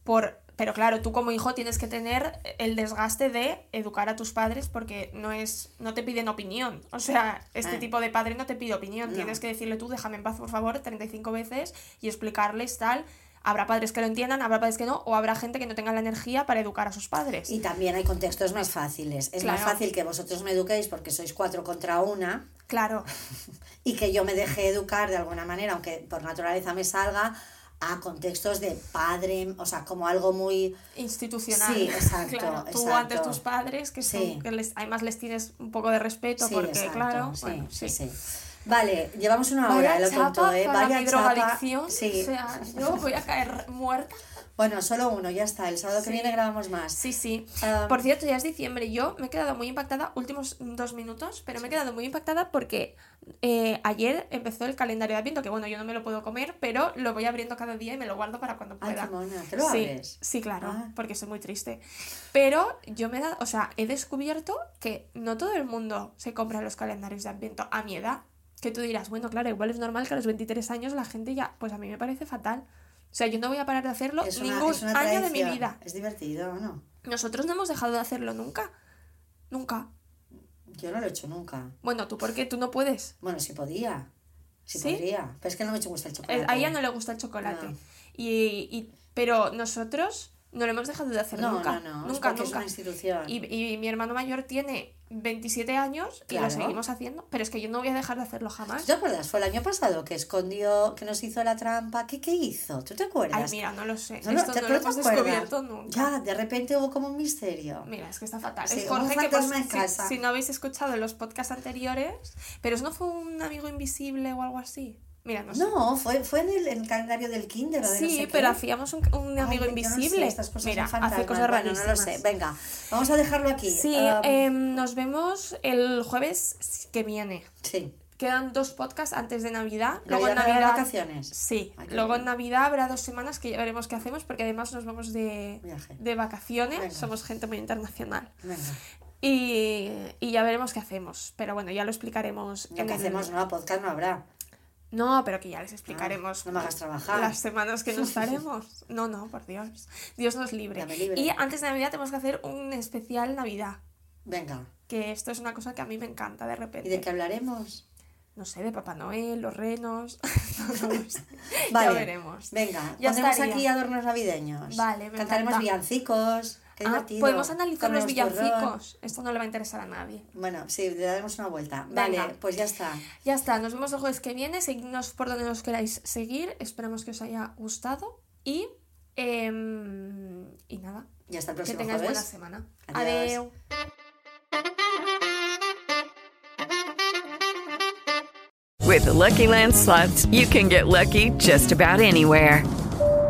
por... Pero claro, tú como hijo tienes que tener el desgaste de educar a tus padres porque no es no te piden opinión. O sea, este Ah. tipo de padre no te pide opinión. No. Tienes que decirle tú, déjame en paz, por favor, 35 veces y explicarles tal. Habrá padres que lo entiendan, habrá padres que no, o habrá gente que no tenga la energía para educar a sus padres. Y también hay contextos más fáciles. Es más Claro. fácil que vosotros me eduquéis porque sois cuatro contra una Claro, [laughs] y que yo me deje educar de alguna manera, aunque por naturaleza me salga, a contextos de padre, o sea, como algo muy... institucional. Sí, exacto, Claro, tú exacto. antes tus padres, que, son- Sí. que les, además les tienes un poco de respeto, Sí, porque exacto, claro, sí, bueno, sí, sí. Vale, llevamos una Vaya hora, lo chapa ¿eh? para Vaya mi chapa. drogadicción, Sí. o sea, yo voy a caer muerta. Bueno, solo uno, ya está. El sábado que Sí. viene grabamos más. Sí, sí. Ah. Por cierto, ya es diciembre. Yo me he quedado muy impactada, últimos dos minutos, pero me he quedado muy impactada porque eh, ayer empezó el calendario de Adviento, que bueno, yo no me lo puedo comer, pero lo voy abriendo cada día y me lo guardo para cuando Ay, pueda. mona. ¿Te lo sí, abres? Sí, claro, Ah. porque soy muy triste. Pero yo me he dado, o sea, he descubierto que no todo el mundo se compra los calendarios de Adviento a mi edad. Que tú dirás, bueno, claro, igual es normal que a los 23 años la gente ya, pues a mí me parece fatal. O sea, yo no voy a parar de hacerlo Es una, ningún es una año de mi vida. Es divertido, ¿no? Nosotros no hemos dejado de hacerlo nunca. Nunca. Yo no lo he hecho nunca. Bueno, ¿tú por qué? ¿Tú no puedes? Bueno, sí podía. Sí, ¿Sí? podría. Pero es que no me gusta el Eh, chocolate. A ella no le gusta el chocolate. No. Y, y- pero nosotros no lo hemos dejado de hacer No, nunca. no, no. es Nunca, es nunca. una institución. Y, y mi hermano mayor tiene 27 años y Claro. lo seguimos haciendo. Pero es que yo no voy a dejar de hacerlo jamás. ¿Te acuerdas? Fue el año pasado que escondió, que nos hizo la trampa. ¿Qué, qué hizo? ¿Tú te acuerdas? Ay, mira, no lo sé. No, Esto ¿te- no lo hemos descubierto nunca. Ya, de repente hubo como un misterio. Mira, es que está fatal. Sí, es Jorge que, pues, en si- casa. Si, no habéis escuchado los podcasts anteriores, pero eso no fue un amigo invisible o algo así. Mira, no sé. No, fue, fue en el, en el calendario del kinder o de no Sí, qué. pero hacíamos un, un Ay, amigo yo no sé, invisible. estas cosas Mira, hace cosas Bueno, no lo sé. Venga, vamos a dejarlo aquí. Sí, Um, em, nos vemos el jueves que viene. sí. Quedan dos podcasts antes de Navidad. Luego Luego en Navidad, vacaciones. Sí, Ay, luego bien. en Navidad habrá dos semanas que ya veremos qué hacemos porque además nos vamos de, Viaje. de vacaciones. Venga. Somos gente muy internacional. Venga. Y, y ya veremos qué hacemos. Pero bueno, ya lo explicaremos. Lo que el- hacemos, no, podcast no habrá. No, pero que ya les explicaremos. no me hagas trabajar. Las semanas que no [laughs] estaremos. No, no, por Dios. Dios nos libre. Y antes de Navidad tenemos que hacer un especial Navidad. Venga. Que esto es una cosa que a mí me encanta de ¿Y repente. de qué hablaremos? No sé, de Papá Noel, los renos. [laughs] no lo sé. Vale. Ya veremos. Venga, Ya pondremos estaría. aquí adornos navideños. Vale, me Cantaremos encanta. villancicos. Qué Ah, divertido. podemos analizar los villancicos. Esto no le va a interesar a nadie. Bueno, sí, le daremos una vuelta. Venga. Vale, pues ya está. Ya está, nos vemos el jueves que viene. Seguidnos por donde nos queráis seguir. Esperamos que os haya gustado. Y. em, y nada. Ya está el Que próximo tengáis buena jueves. semana. Adiós. With the Lucky Land slots, you can get lucky just about anywhere.